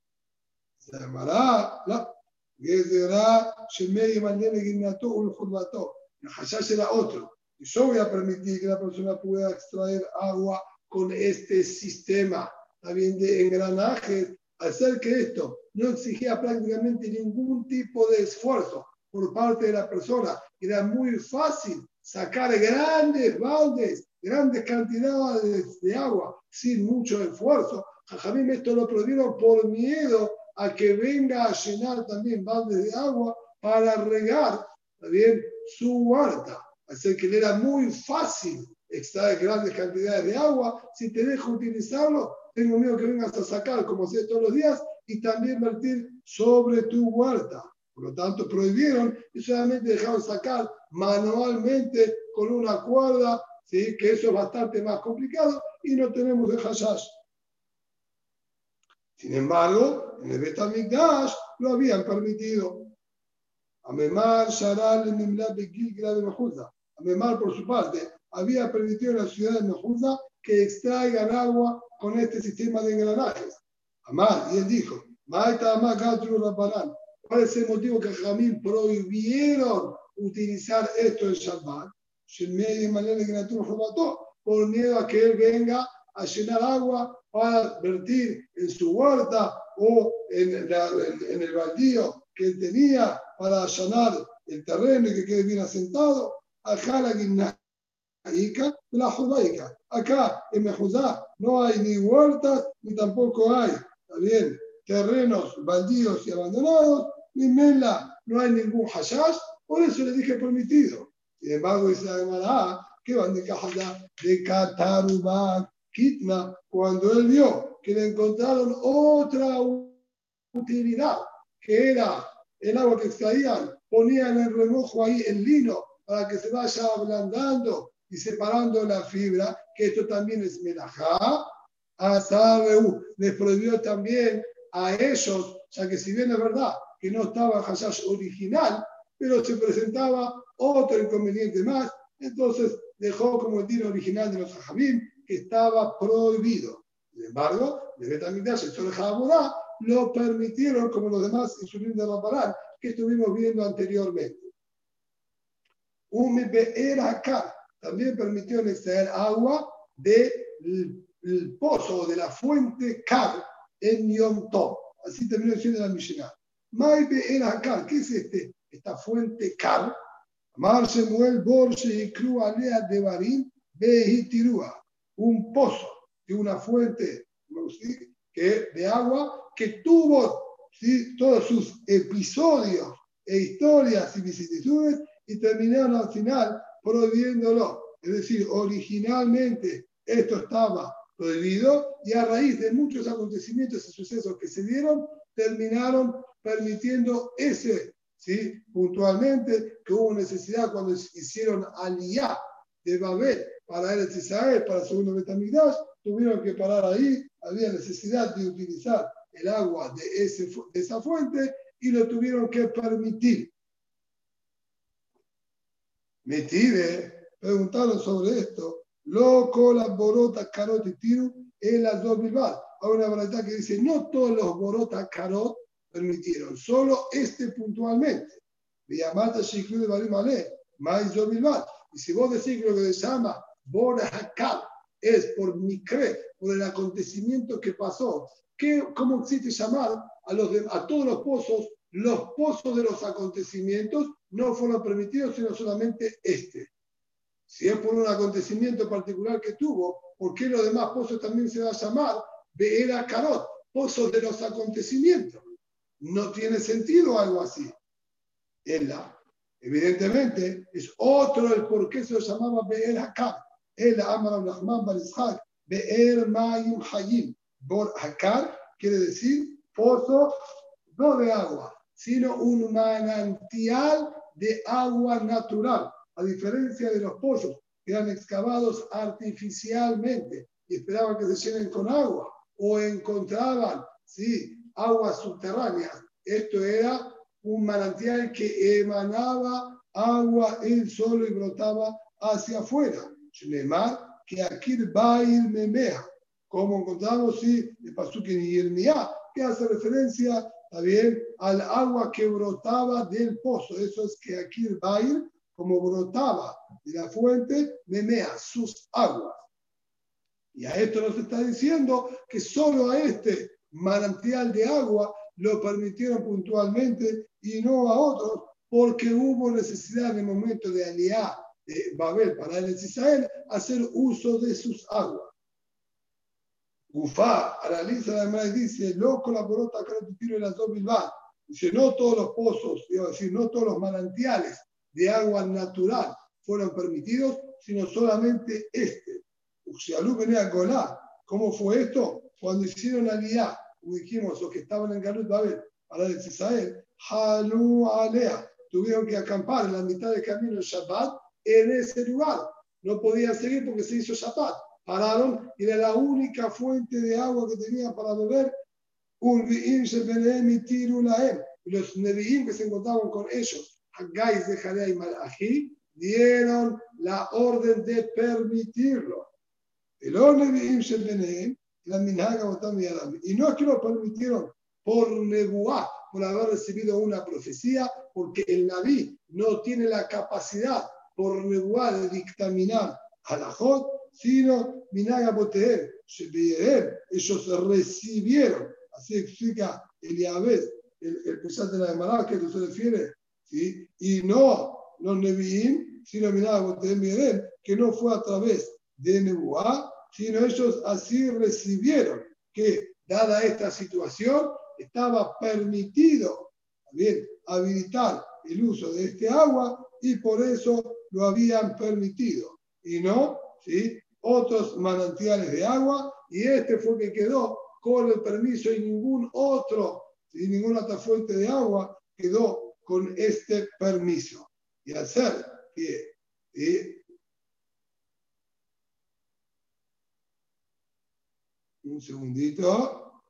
Se llamará, ¿no? Gezerá, Shemei, Manele, Gimnato, un Jurbato. El Hashash era otro. Yo voy a permitir que la persona pueda extraer agua con este sistema también de engranajes, hacer que esto no exigía prácticamente ningún tipo de esfuerzo por parte de la persona. Era muy fácil sacar grandes baldes, grandes cantidades de agua sin mucho esfuerzo. Jajamim esto lo prohibieron por miedo a que venga a llenar también baldes de agua para regar también su huerta. Así que le era muy fácil extraer grandes cantidades de agua. Si te dejo utilizarlo, tengo miedo que vengas a sacar, como haces todos los días, y también vertir sobre tu huerta. Por lo tanto, prohibieron y solamente dejaron sacar manualmente con una cuerda, ¿sí? que eso es bastante más complicado, y no tenemos de hashash. Sin embargo, en el Betamikdash lo habían permitido. Amemar, Sharal, Nimla, Bekil, de Mejuda. Amemar, por su parte, había permitido en la ciudad de Mejuda que extraigan agua con este sistema de engranajes. Amar, y él dijo, ¿Cuál es el motivo que Jamín prohibieron utilizar esto en Shabbat? Por miedo a que él venga a llenar agua para vertir en su huerta o en, en el baldío que tenía para allanar el terreno y que quede bien asentado. Acá la la judaica. Acá en Mejudá no hay ni huertas ni tampoco hay también terrenos baldíos y abandonados, ni mela, no hay ningún hashash, por eso le dije permitido. Sin embargo, dice la que van de Cajada de Katarubak Kitna, cuando él vio que le encontraron otra utilidad, que era el agua que extraían, ponían el remojo ahí el lino para que se vaya ablandando y separando la fibra, que esto también es melajá, a Sabeú les prohibió también a ellos, ya que si bien es verdad que no estaba Hashash original, pero se presentaba otro inconveniente más, entonces dejó como el tiro original de los Hajabim, que estaba prohibido. Sin embargo, de Betamigdash, el Sol lo permitieron como los demás insulín de Rambarán que estuvimos viendo anteriormente. Un acá también permitió extraer agua del pozo de la fuente Kar en Yom Tov. Así terminó diciendo la Mishnah. Maibe era Kar. ¿Qué es este? Esta fuente Kar. Mar Shemuel Borse y Alea de Barim Behitirua. Un pozo de una fuente de agua que tuvo todos sus episodios e historias y vicisitudes y terminaron al final prohibiéndolo. Es decir, originalmente esto estaba prohibido y a raíz de muchos acontecimientos y sucesos que se dieron, terminaron permitiendo ese, ¿sí? puntualmente, que hubo necesidad cuando hicieron aliyah de Babel para el Israel, para el segundo Betamigdash, tuvieron que parar ahí, había necesidad de utilizar el agua de, ese, de esa fuente y lo tuvieron que permitir. Metide, preguntaron sobre esto, lo colaboró carot y tiru en las dos bilbao. Hay una verdad que dice, no todos los borotas carot permitieron, solo este puntualmente. Y si vos decís lo que se llama Borahakal es por Mikre, por el acontecimiento que pasó, ¿qué, ¿cómo existe llamar a, todos los pozos? Los pozos de los acontecimientos no fueron permitidos, sino solamente este. Si es por un acontecimiento particular que tuvo, ¿por qué los demás pozos también se va a llamar Beera Carot, pozos de los acontecimientos? No tiene sentido algo así. Ella, evidentemente, es otro el por qué se lo llamaba Be'er Hakar. El Amar Rahman Barizhak, Be'er Mayim Hayim. Bor Hakar quiere decir pozo no de agua, sino un manantial de agua natural a diferencia de los pozos que eran excavados artificialmente y esperaban que se llenen con agua o encontraban ¿sí? aguas subterráneas. Esto era un manantial que emanaba agua él solo y brotaba hacia afuera. Que aquí Bail Memea, como encontramos sí, el Pasuk en Yirmiyah, que hace referencia también al agua que brotaba del pozo. Eso es que el Bair, como brotaba de la fuente, memea sus aguas. Y a esto nos está diciendo que solo a este manantial de agua lo permitieron puntualmente y no a otros, porque hubo necesidad en el momento de aliar de Babel para el Israel hacer uso de sus aguas. Gufá analiza la y dice, lo colaboró en las dos Bilbao. Dice, no todos los pozos, es decir, no todos los manantiales de agua natural fueron permitidos, sino solamente este. Uxialú venía Golá. ¿Cómo fue esto? Cuando hicieron aliá, dijimos, los que estaban en Galut Babel, para el Israel, Halú Alea, tuvieron que acampar en la mitad del camino el Shabbat en ese lugar. No podían seguir porque se hizo Shabbat pararon y era la única fuente de agua que tenían para beber. Los Nevi'im que se encontraban con ellos, Haggais de Jalea y Malachi, dieron la orden de permitirlo. El Nevi'im la Minhaga Y no es que lo permitieron por Nebuá, por haber recibido una profecía, porque el Naví no tiene la capacidad por Nebuá de dictaminar halajot, sino Minaga Boteer, ellos recibieron, así explica Eliabed, el, el pesar de la Emara que se refiere, ¿sí? y no los Nevi'im, sino Minaga Boteer que no fue a través de Nebuá, sino ellos así recibieron que, dada esta situación, estaba permitido bien, habilitar el uso de este agua y por eso lo habían permitido. Y no, ¿sí? otros manantiales de agua y este fue que quedó con el permiso y ningún otro, y ninguna otra fuente de agua quedó con este permiso. Y hacer que un segundito,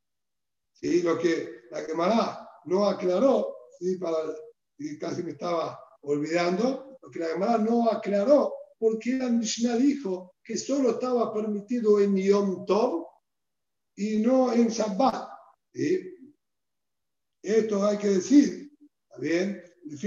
¿sí? lo que la quemará no aclaró, ¿sí? Para, y casi me estaba olvidando, que la quemará no aclaró porque la Mishnah dijo que solo estaba permitido en Yom Tov y no en Shabbat. Esto hay que decir, ¿está bien?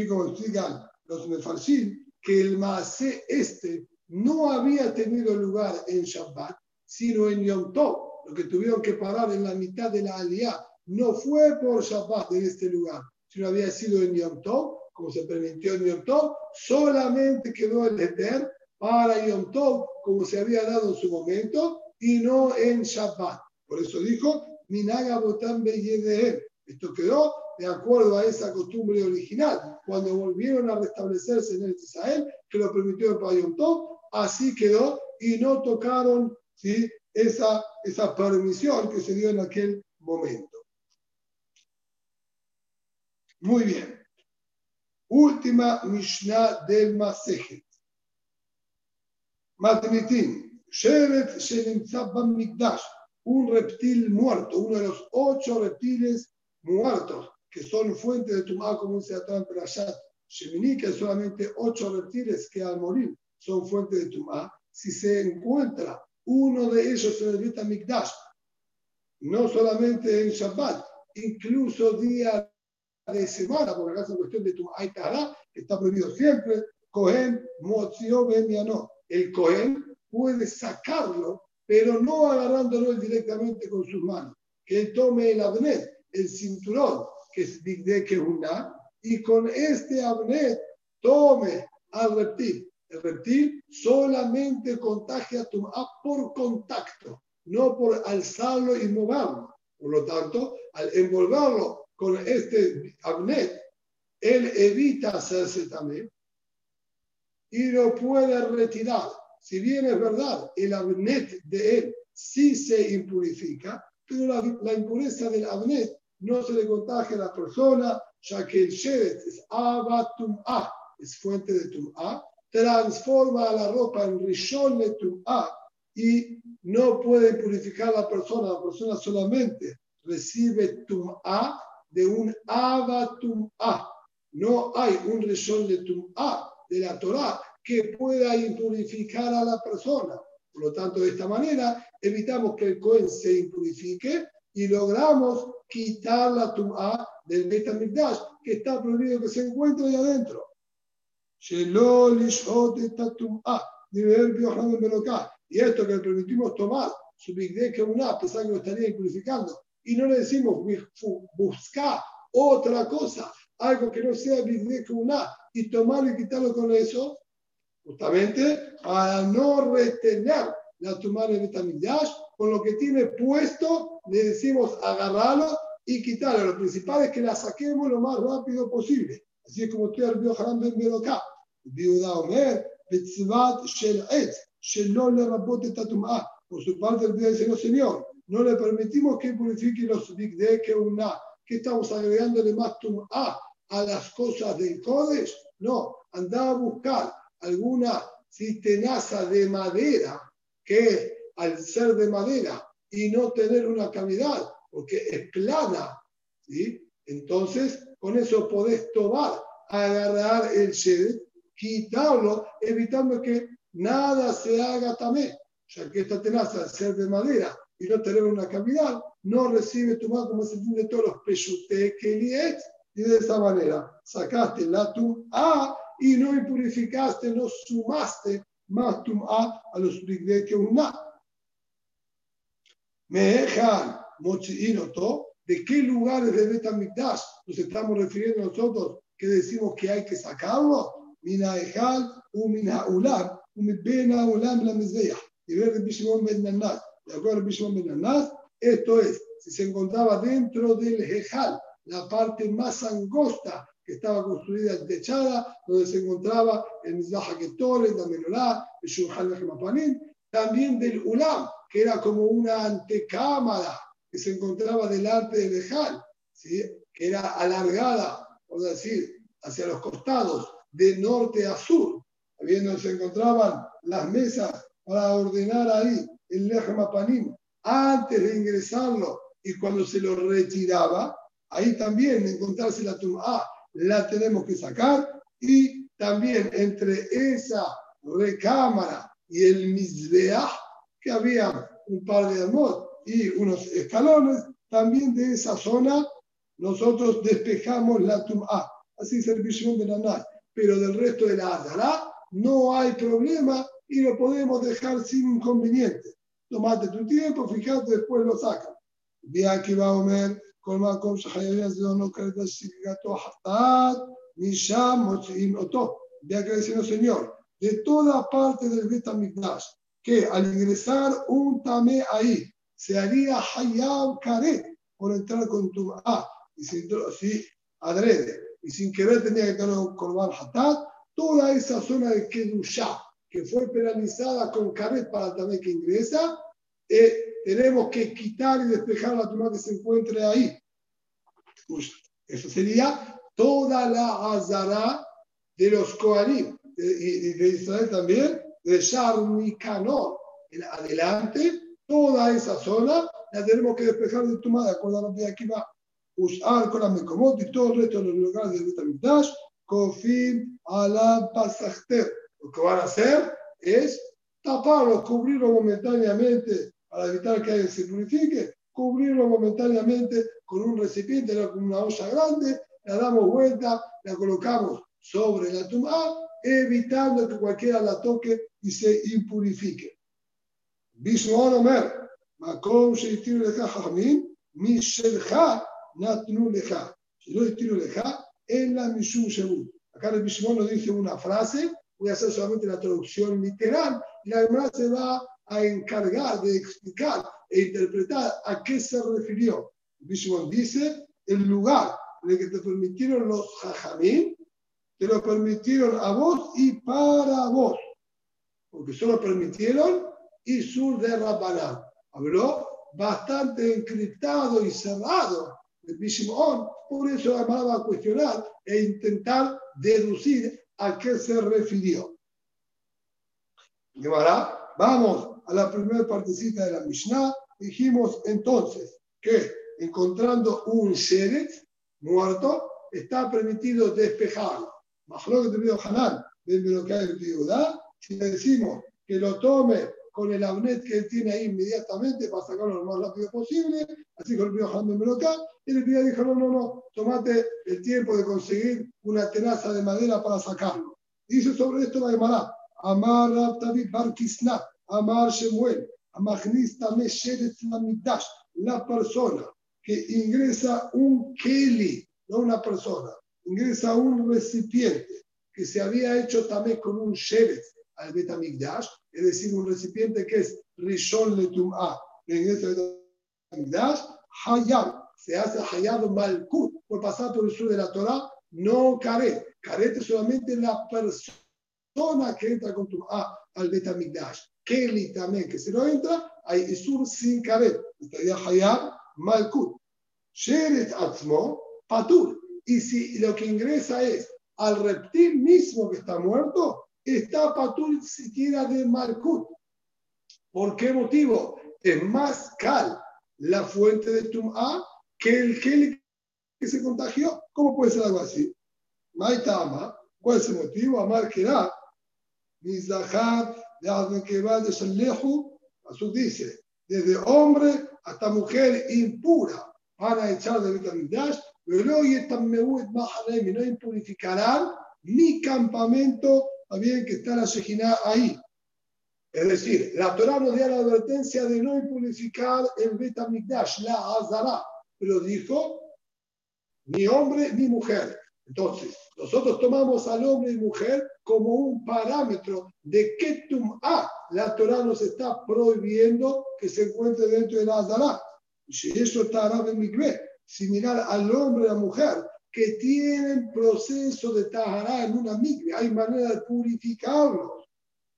Como explican los Mefarshim, que el Maase este no había tenido lugar en Shabbat, sino en Yom Tov. Lo que tuvieron que parar en la mitad de la Aliyah no fue por Shabbat en este lugar, sino había sido en Yom Tov, como se permitió en Yom solamente quedó el Eter para Yom Tov, como se había dado en su momento, y no en Shabbat. Por eso dijo, Minaga Botan Esto quedó de acuerdo a esa costumbre original. Cuando volvieron a restablecerse en el Israel, que lo permitió para Yom Tov, así quedó y no tocaron ¿sí? esa, esa permisión que se dio en aquel momento. Muy bien. Última Mishnah del Masejet. Matnitin, Shevet Mikdash, un reptil muerto, uno de los ocho reptiles muertos que son fuente de Tumá, como dice Atán Perashat Shemini, que solamente ocho reptiles que al morir son fuente de Tumá. Si se encuentra uno de ellos en el Beta Mikdash, no solamente en Shabbat, incluso día de semana, porque acá es una cuestión de y que está prohibido siempre, Cohen, Motzio, Bemiano el Cohen puede sacarlo, pero no agarrándolo directamente con sus manos. Que él tome el abnet, el cinturón, que es de Kehuna, y con este abnet tome al reptil. El reptil solamente contagia a por contacto, no por alzarlo y moverlo. Por lo tanto, al envolverlo con este abnet, él evita hacerse también y lo puede retirar. Si bien es verdad, el abnet de él sí se impurifica, pero la, impureza del abnet no se le contagia a la persona, ya que el shevet es abatum'a, es fuente de tum'a, transforma la ropa en rishon de tum'a y no puede purificar a la persona, la persona solamente recibe tum'a de un abatum'a. No hay un rishon de tum'a de la Torah que pueda impurificar a la persona. Por lo tanto, de esta manera evitamos que el Cohen se impurifique y logramos quitar la tum'a del Betamigdash, que está prohibido que se encuentre ahí adentro. Y esto que permitimos tomar, su que una, a pesar que lo estaría impurificando, y no le decimos buscar otra cosa, algo que no sea una, y tomarlo y quitarlo con eso, justamente para no retener la tumba de Betamigdash, con lo que tiene puesto, le decimos agarrarlo y quitarlo. Lo principal es que la saquemos lo más rápido posible. Así es como estoy al Haram Ben Beroká. Viuda Omer, Betzvat Shel Et, Shelo le rabote tatum'a. Por su parte, el día dice, no señor, no le permitimos que purifique los de que una, que estamos agregándole más tum'a a las cosas del Kodesh. No, andaba a buscar alguna tenaza de madera que al ser de madera y no tener una cavidad, porque es plana, ¿sí? entonces con eso podés tomar, agarrar el shed, quitarlo, evitando que nada se haga también, ya que esta tenaza, al ser de madera y no tener una cavidad, no recibe tu mano como se entiende todos los peyute que y de esa manera sacaste la tu A y no impurificaste, no sumaste más tum'a a los bigde que una. Me dejan mochinoto, ¿de qué lugares de Betamikdash nos estamos refiriendo nosotros que decimos que hay que sacarlo? Mina Ejal, Umina Ulam, Umibena Ulam la Mizbeya. Y ver Bishimon Ben Nanas. De acuerdo a Bishimon Ben Nanas, esto es, si se encontraba dentro del Ejal, la parte más angosta que estaba construida techada, donde se encontraba el Mizrah Ketore, la Menorá, el Shulchan también del Ulam, que era como una antecámara que se encontraba delante del Ejal, ¿sí? que era alargada, por decir, hacia los costados, de norte a sur, donde se encontraban las mesas para ordenar ahí el Lechem Mapanim, antes de ingresarlo y cuando se lo retiraba, ahí también encontrarse la tumba la tenemos que sacar y también entre esa recámara y el Mizbeah, que había un par de amot y unos escalones, también de esa zona nosotros despejamos la tum'a. Así es el de la Pero del resto de la Adara no hay problema y lo podemos dejar sin inconveniente tomate tu tiempo, fíjate, después lo saca. Vi aquí va a comer con Macom Shahayas de Ono Gato Hatat, Misham, Motzim, Oto. Ve acá diciendo, Señor, de toda parte del Betamigdash, que al ingresar un tamé ahí, se haría Hayab Karet por entrar con tu A. Y si, si adrede, y sin querer tenía que tener un Corban Hatat, toda esa zona de Kedushah que fue penalizada con karet para tamé que ingresa, eh, tenemos que quitar y despejar la tumba que se encuentre ahí. Pues, eso sería toda la azara de los Kohanim y de, Israel también, de Sharmikanor adelante, toda esa zona la tenemos que despejar de tumba de acuerdo a lo que aquí va. Usar con la Mekomot y todo el resto de los lugares del Betamigdash, Kofim Alam Pasachter. Lo que van a hacer es taparlo, cubrirlo momentáneamente para evitar que se purifique, cubrirlo momentáneamente con un recipiente, con una olla grande, la damos vuelta, la colocamos sobre la tumba, evitando que cualquiera la toque y se impurifique. Bishon Omer, Makom Sheitiru Lecha Hamim, Mishelcha Natnu Lecha. Si no Lecha, en la Mishum. Acá el Bishon nos dice una frase, voy a hacer solamente la traducción literal, y la demás se va a encargar de explicar e interpretar a qué se refirió. Bishman dice, el lugar en el que te permitieron los jajamín, te lo permitieron a vos y para vos. Porque solo permitieron y sur de Rabbanán. Habló bastante encriptado y cerrado el Bishimon, por eso amaba a cuestionar e intentar deducir a qué se refirió. Vamos a la primera partecita de la Mishnah, dijimos entonces que encontrando un sheret muerto, está permitido despejarlo. Más lo que te pido Hanan, del que hay si le decimos que lo tome con el abnet que él tiene ahí inmediatamente para sacarlo lo más rápido posible. Así que el pidió Hamben Melocá. Y el pidió dijo, no, no, no, tomate el tiempo de conseguir una tenaza de madera para sacarlo. Dice sobre esto la Gemara, Amar David Bar Amar Shemuel, Amagnista Meshedet Lamitash, la persona que ingresa un keli, no una persona, ingresa un recipiente que se había hecho también con un shevet al Betamigdash, es decir, un recipiente que es Rishon Letum'a, al Betamigdash, Hayab, se hace Hayab Malkut, por pasar por el sur de la Torah, no Karet. Karet es solamente la persona que entra con Tum'a al Betamigdash. Keli también, que se no entra, hay Isur sin Karet. Estaría Hayab Malkut. Sheret Atzmo, Patur. Y si lo que ingresa es al reptil mismo que está muerto, está Patur siquiera de Malkut. ¿Por qué motivo? Es más cal la fuente de Tum'a que el que se contagió. ¿Cómo puede ser algo así? Maitama, ¿cuál es el motivo? Amar que era. Mizahar, de Azul dice, desde hombre hasta mujer impura van a echar de Betamigdash, pero no impurificarán mi campamento, bien que está la Shejina ahí. Es decir, la Torah nos dio la advertencia de no impurificar el Betamigdash, la Azara, pero dijo ni hombre ni mujer. Entonces, nosotros tomamos al hombre y mujer como un parámetro de qué tum'a la Torah nos está prohibiendo que se encuentre dentro de la Azara. Si eso está en mikveh, similar al hombre y la mujer que tienen proceso de tahara en una mikveh, hay manera de purificarlos.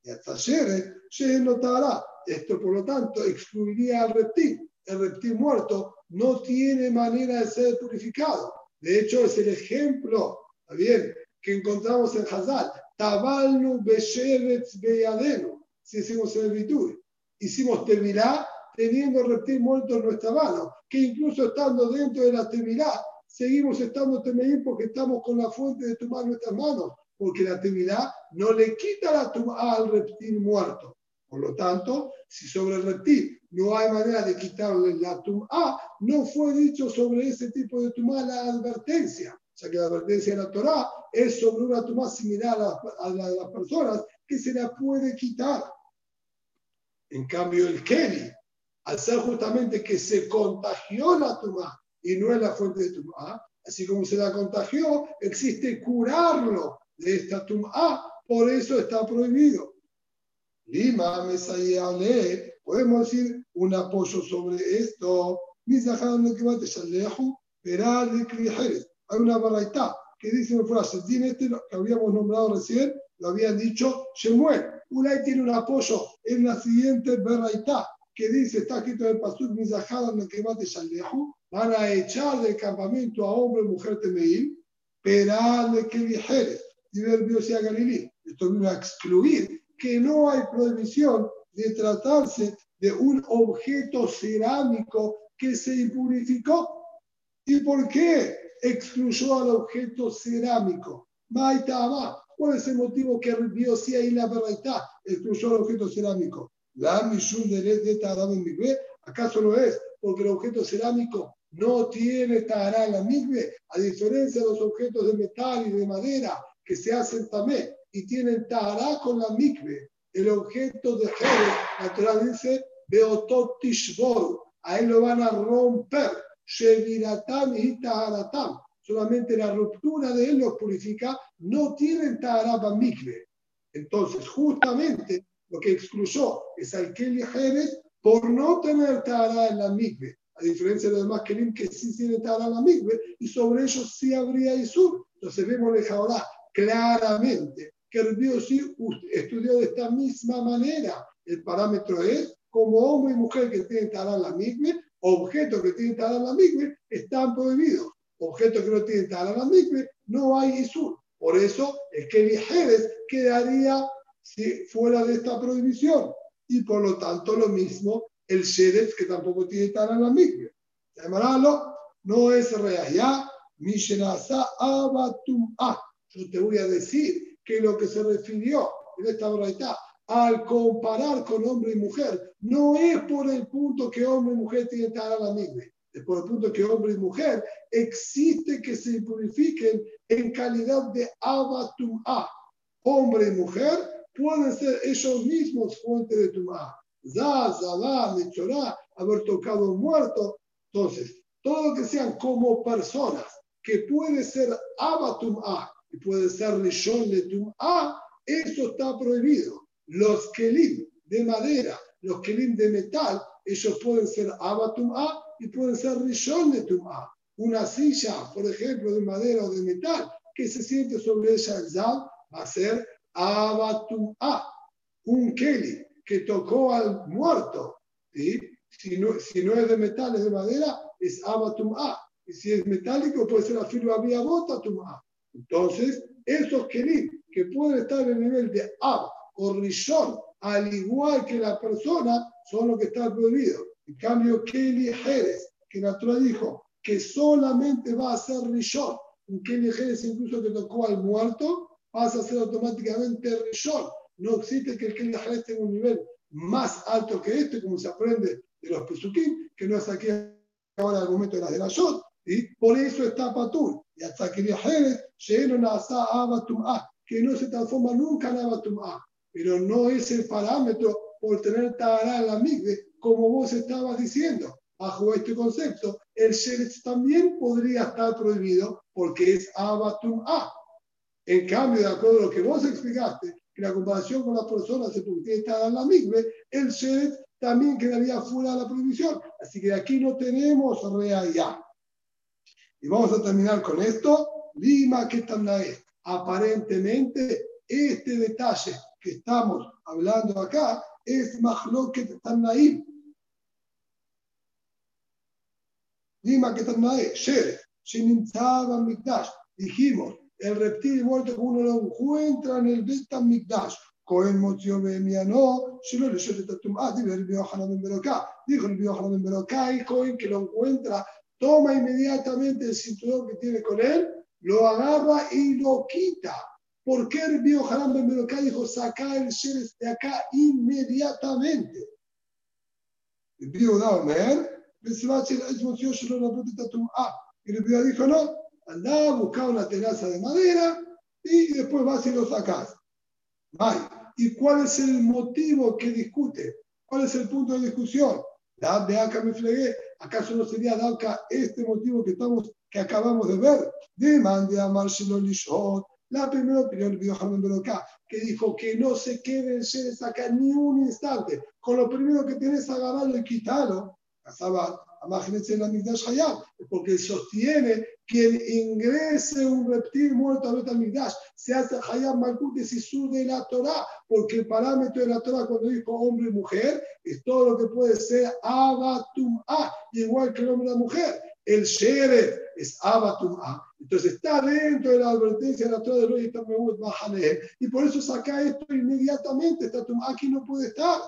Y hasta ayer, no tahara. Esto, por lo tanto, excluiría al reptil. El reptil muerto no tiene manera de ser purificado. De hecho, es el ejemplo, bien, que encontramos en Hazal. Tabalnu besheretz beyadenu. Si hicimos servitud. Hicimos tevilá teniendo el reptil muerto en nuestra mano. Que incluso estando dentro de la tevilá, seguimos estando temeín porque estamos con la fuente de tomar nuestras manos. Porque la tevilá no le quita la tumá al reptil muerto. Por lo tanto, si sobre el reptil no hay manera de quitarle la tumá, no fue dicho sobre ese tipo de tumá la advertencia. O sea que la advertencia de la Torah es sobre una tumá similar a, la de las personas que se la puede quitar. En cambio, el Kelly, al ser justamente que se contagió la tumá y no es la fuente de tumá, así como se la contagió, existe curarlo de esta tumá, por eso está prohibido. Lima, Mesayale, podemos decir un apoyo sobre esto. Hay una baraita que dice una frase, este que habíamos nombrado recién, lo habían dicho Shemuel. Ulay tiene un apoyo en la siguiente baraita que dice, está escrito en el pastor, van a echar del campamento a hombre, mujer, temeim, perale que dijeres, y ver a Galilí. Esto viene a excluir que no hay prohibición de tratarse de un objeto cerámico que se impurificó. ¿Y por qué excluyó al objeto cerámico? Maitama. ¿Cuál es el motivo que dio si ahí la verdad excluyó al objeto cerámico? La misión de de ¿Acaso no es? Porque el objeto cerámico no tiene tará en la migbe, a diferencia de los objetos de metal y de madera que se hacen también y tienen tará con la mikve, el objeto de Jerez, la Torah dice, Beotot Tishbor, a él lo van a romper, Sheviratam y Taharatam. Solamente la ruptura de él los purifica, no tienen Taharaba mikve. Entonces, justamente lo que excluyó es al Kelly Jerez por no tener Tahara en la mikve, a diferencia de los demás Kelim que sí tienen en la mikve, y sobre ellos sí habría Isur. Entonces vemos ahora claramente que el sí estudió de esta misma manera. El parámetro es como hombre y mujer que tienen talá la misma, objetos que tienen talá la misma, están prohibidos. Objetos que no tienen talá la misma, no hay isur. Por eso el que Jerez quedaría fuera de esta prohibición. Y por lo tanto lo mismo el Sheretz que tampoco tiene talá la misma. Llamaralo no es real. Mishenasa abatum Yo te voy a decir que lo que se refirió en esta verdad al comparar con hombre y mujer, no es por el punto que hombre y mujer tienen que estar a la es por el punto que hombre y mujer existe que se purifiquen en calidad de abatumá. Hombre y mujer pueden ser ellos mismos fuente de tumá. Za, Zalá, Mechorá, haber tocado un muerto. Entonces, todo lo que sean como personas, que puede ser abatumá y puede ser rishon de tumá, eso está prohibido. Los kelim de madera, los kelim de metal, ellos pueden ser abatumá y pueden ser rishon de tumá. Una silla, por ejemplo, de madera o de metal, que se siente sobre ella el zal, va a ser abatumá. Un kelim que tocó al muerto, si, no, si no es de metal, es de madera, es abatumá. Y si es metálico, puede ser afirma había bota tumá. Entonces, esos kelim que pueden estar en el nivel de ab o rishon, al igual que la persona, son los que están prohibidos. En cambio, Kelly Jerez, que la dijo que solamente va a ser rishon, un Kelly Jerez incluso que tocó al muerto, pasa a ser automáticamente rishon. No existe que el Kelly Jerez tenga un nivel más alto que este, como se aprende de los pesukim, que no es aquí ahora el momento de las de la shot, y por eso está patur. Y hasta que Jerez, lleno nasa abatumah, que no se transforma nunca en abatumah, pero no es el parámetro por tener tará en la como vos estabas diciendo. Bajo este concepto, el sheretz también podría estar prohibido porque es abatumah. En cambio, de acuerdo a lo que vos explicaste, que la comparación con las personas se puede estar en la migbe, el sheretz también quedaría fuera de la prohibición. Así que aquí no tenemos realidad. Y vamos a terminar con esto. Lima que es. Aparentemente, este detalle que estamos hablando acá es Mahloket Tanaim. Lima que Tanae, Shere, Shinimzaba Mikdash. Dijimos, el reptil muerto que uno lo encuentra en el Betam Mikdash. Cohen Motio Bemiano, Shilo le Shere Tatumá, dijo el Biohanan Beroká. Dijo el Biohanan Beroká y Cohen que lo encuentra toma inmediatamente el cinturón que tiene con él, lo agarra y lo quita. ¿Por qué el Haram Ben dijo saca el Sheres de acá inmediatamente? El viejo Daomer, ah, y el viejo dijo no, anda a buscar una tenaza de madera y después vas y lo sacas. ¿Y cuál es el motivo que discute? ¿Cuál es el punto de discusión? de acá me flegué. ¿Acaso no sería Dalka este motivo que, estamos, que acabamos de ver? Demande a Marcelo Lishot, la primera opinión de Yohanan Beroká, que dijo que no se quede en Sheres acá ni un instante. Con lo primero que tienes, agarrarlo y quitarlo. Pasaba Imagínense en la Migdash Hayab, porque sostiene quien ingrese un reptil muerto a Betamigdash se hace Hayab Malkut de Sisur de la Torah, porque el parámetro de la Torah cuando dijo hombre y mujer es todo lo que puede ser Abatum A, igual que el hombre y la mujer. El Sheref es Abatum A. Entonces está dentro de la advertencia de la Torah de Roy y por eso saca esto inmediatamente. Está aquí no puede estar.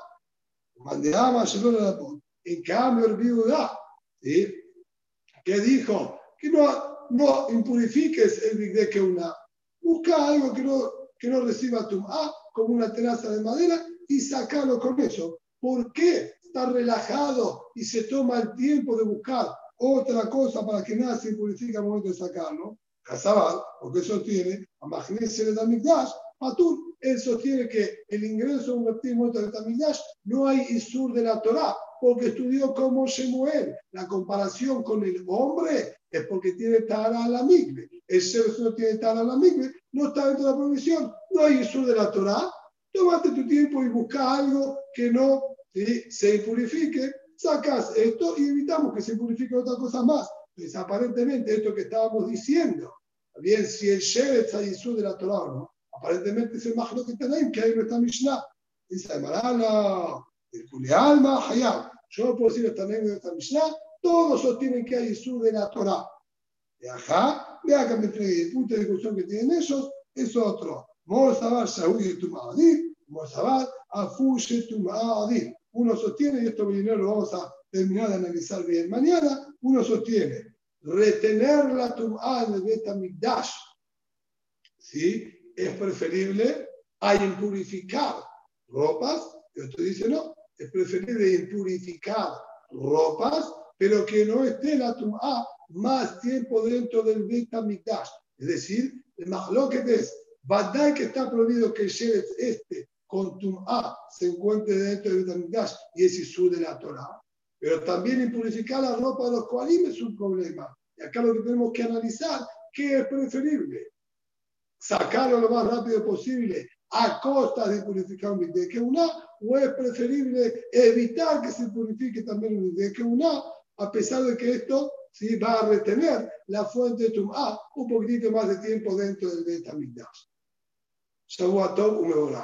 En cambio, el viuda que dijo que no, no impurifiques el bigde que una. Busca algo que no, que no reciba tu ah, como una tenaza de madera y sacalo con eso. ¿Por qué está relajado y se toma el tiempo de buscar otra cosa para que nada se impurifique al momento de sacarlo? Casabal, porque sostiene, a Magnesia de Damigdash, Patur, él sostiene que el ingreso de un reptil muerto de Damigdash no hay Isur de la Torah, porque estudió como Shemuel. La comparación con el hombre es porque tiene tara a la migbe. El ser no tiene tara a la migbe, no está dentro de la provisión. No hay eso de la Torah. Tómate tu tiempo y busca algo que no se purifique. Sacas esto y evitamos que se purifique otra cosa más. Pues aparentemente esto que estábamos diciendo, bien si el Shevet está de la Torah o no, aparentemente es el más que tenemos, que hay nuestra Mishnah. Dice, Marana, el Kulealma, Hayab. Yo no puedo decir anécdota de esta Mishnah, todos sostienen que hay sur de la Torah. De acá, de acá me el punto de discusión que tienen ellos, es otro. Mozabar Shahui Tuma'adir, Mozabar Afushe Tuma'adir. Uno sostiene, y esto lo vamos a terminar de analizar bien mañana, uno sostiene retener la Tum'a de Betamigdash, ¿sí? Es preferible a impurificar ropas, y otro dice no, es preferible impurificar ropas, pero que no esté la tum'a más tiempo dentro del Betamikdash. Es decir, lo que es, Badai que está prohibido que Sheretz este con tum'a se encuentre dentro del Betamikdash y es Isur de la Torah. Pero también impurificar la ropa de los Koalim es un problema. Y acá lo que tenemos que analizar, ¿qué es preferible? Sacarlo lo más rápido posible a costa de purificar un de que una, o es preferible evitar que se purifique también un de que una, a pesar de que esto sí va a retener la fuente de Tum'a un poquitito más de tiempo dentro del Betamigdash. Shavuot un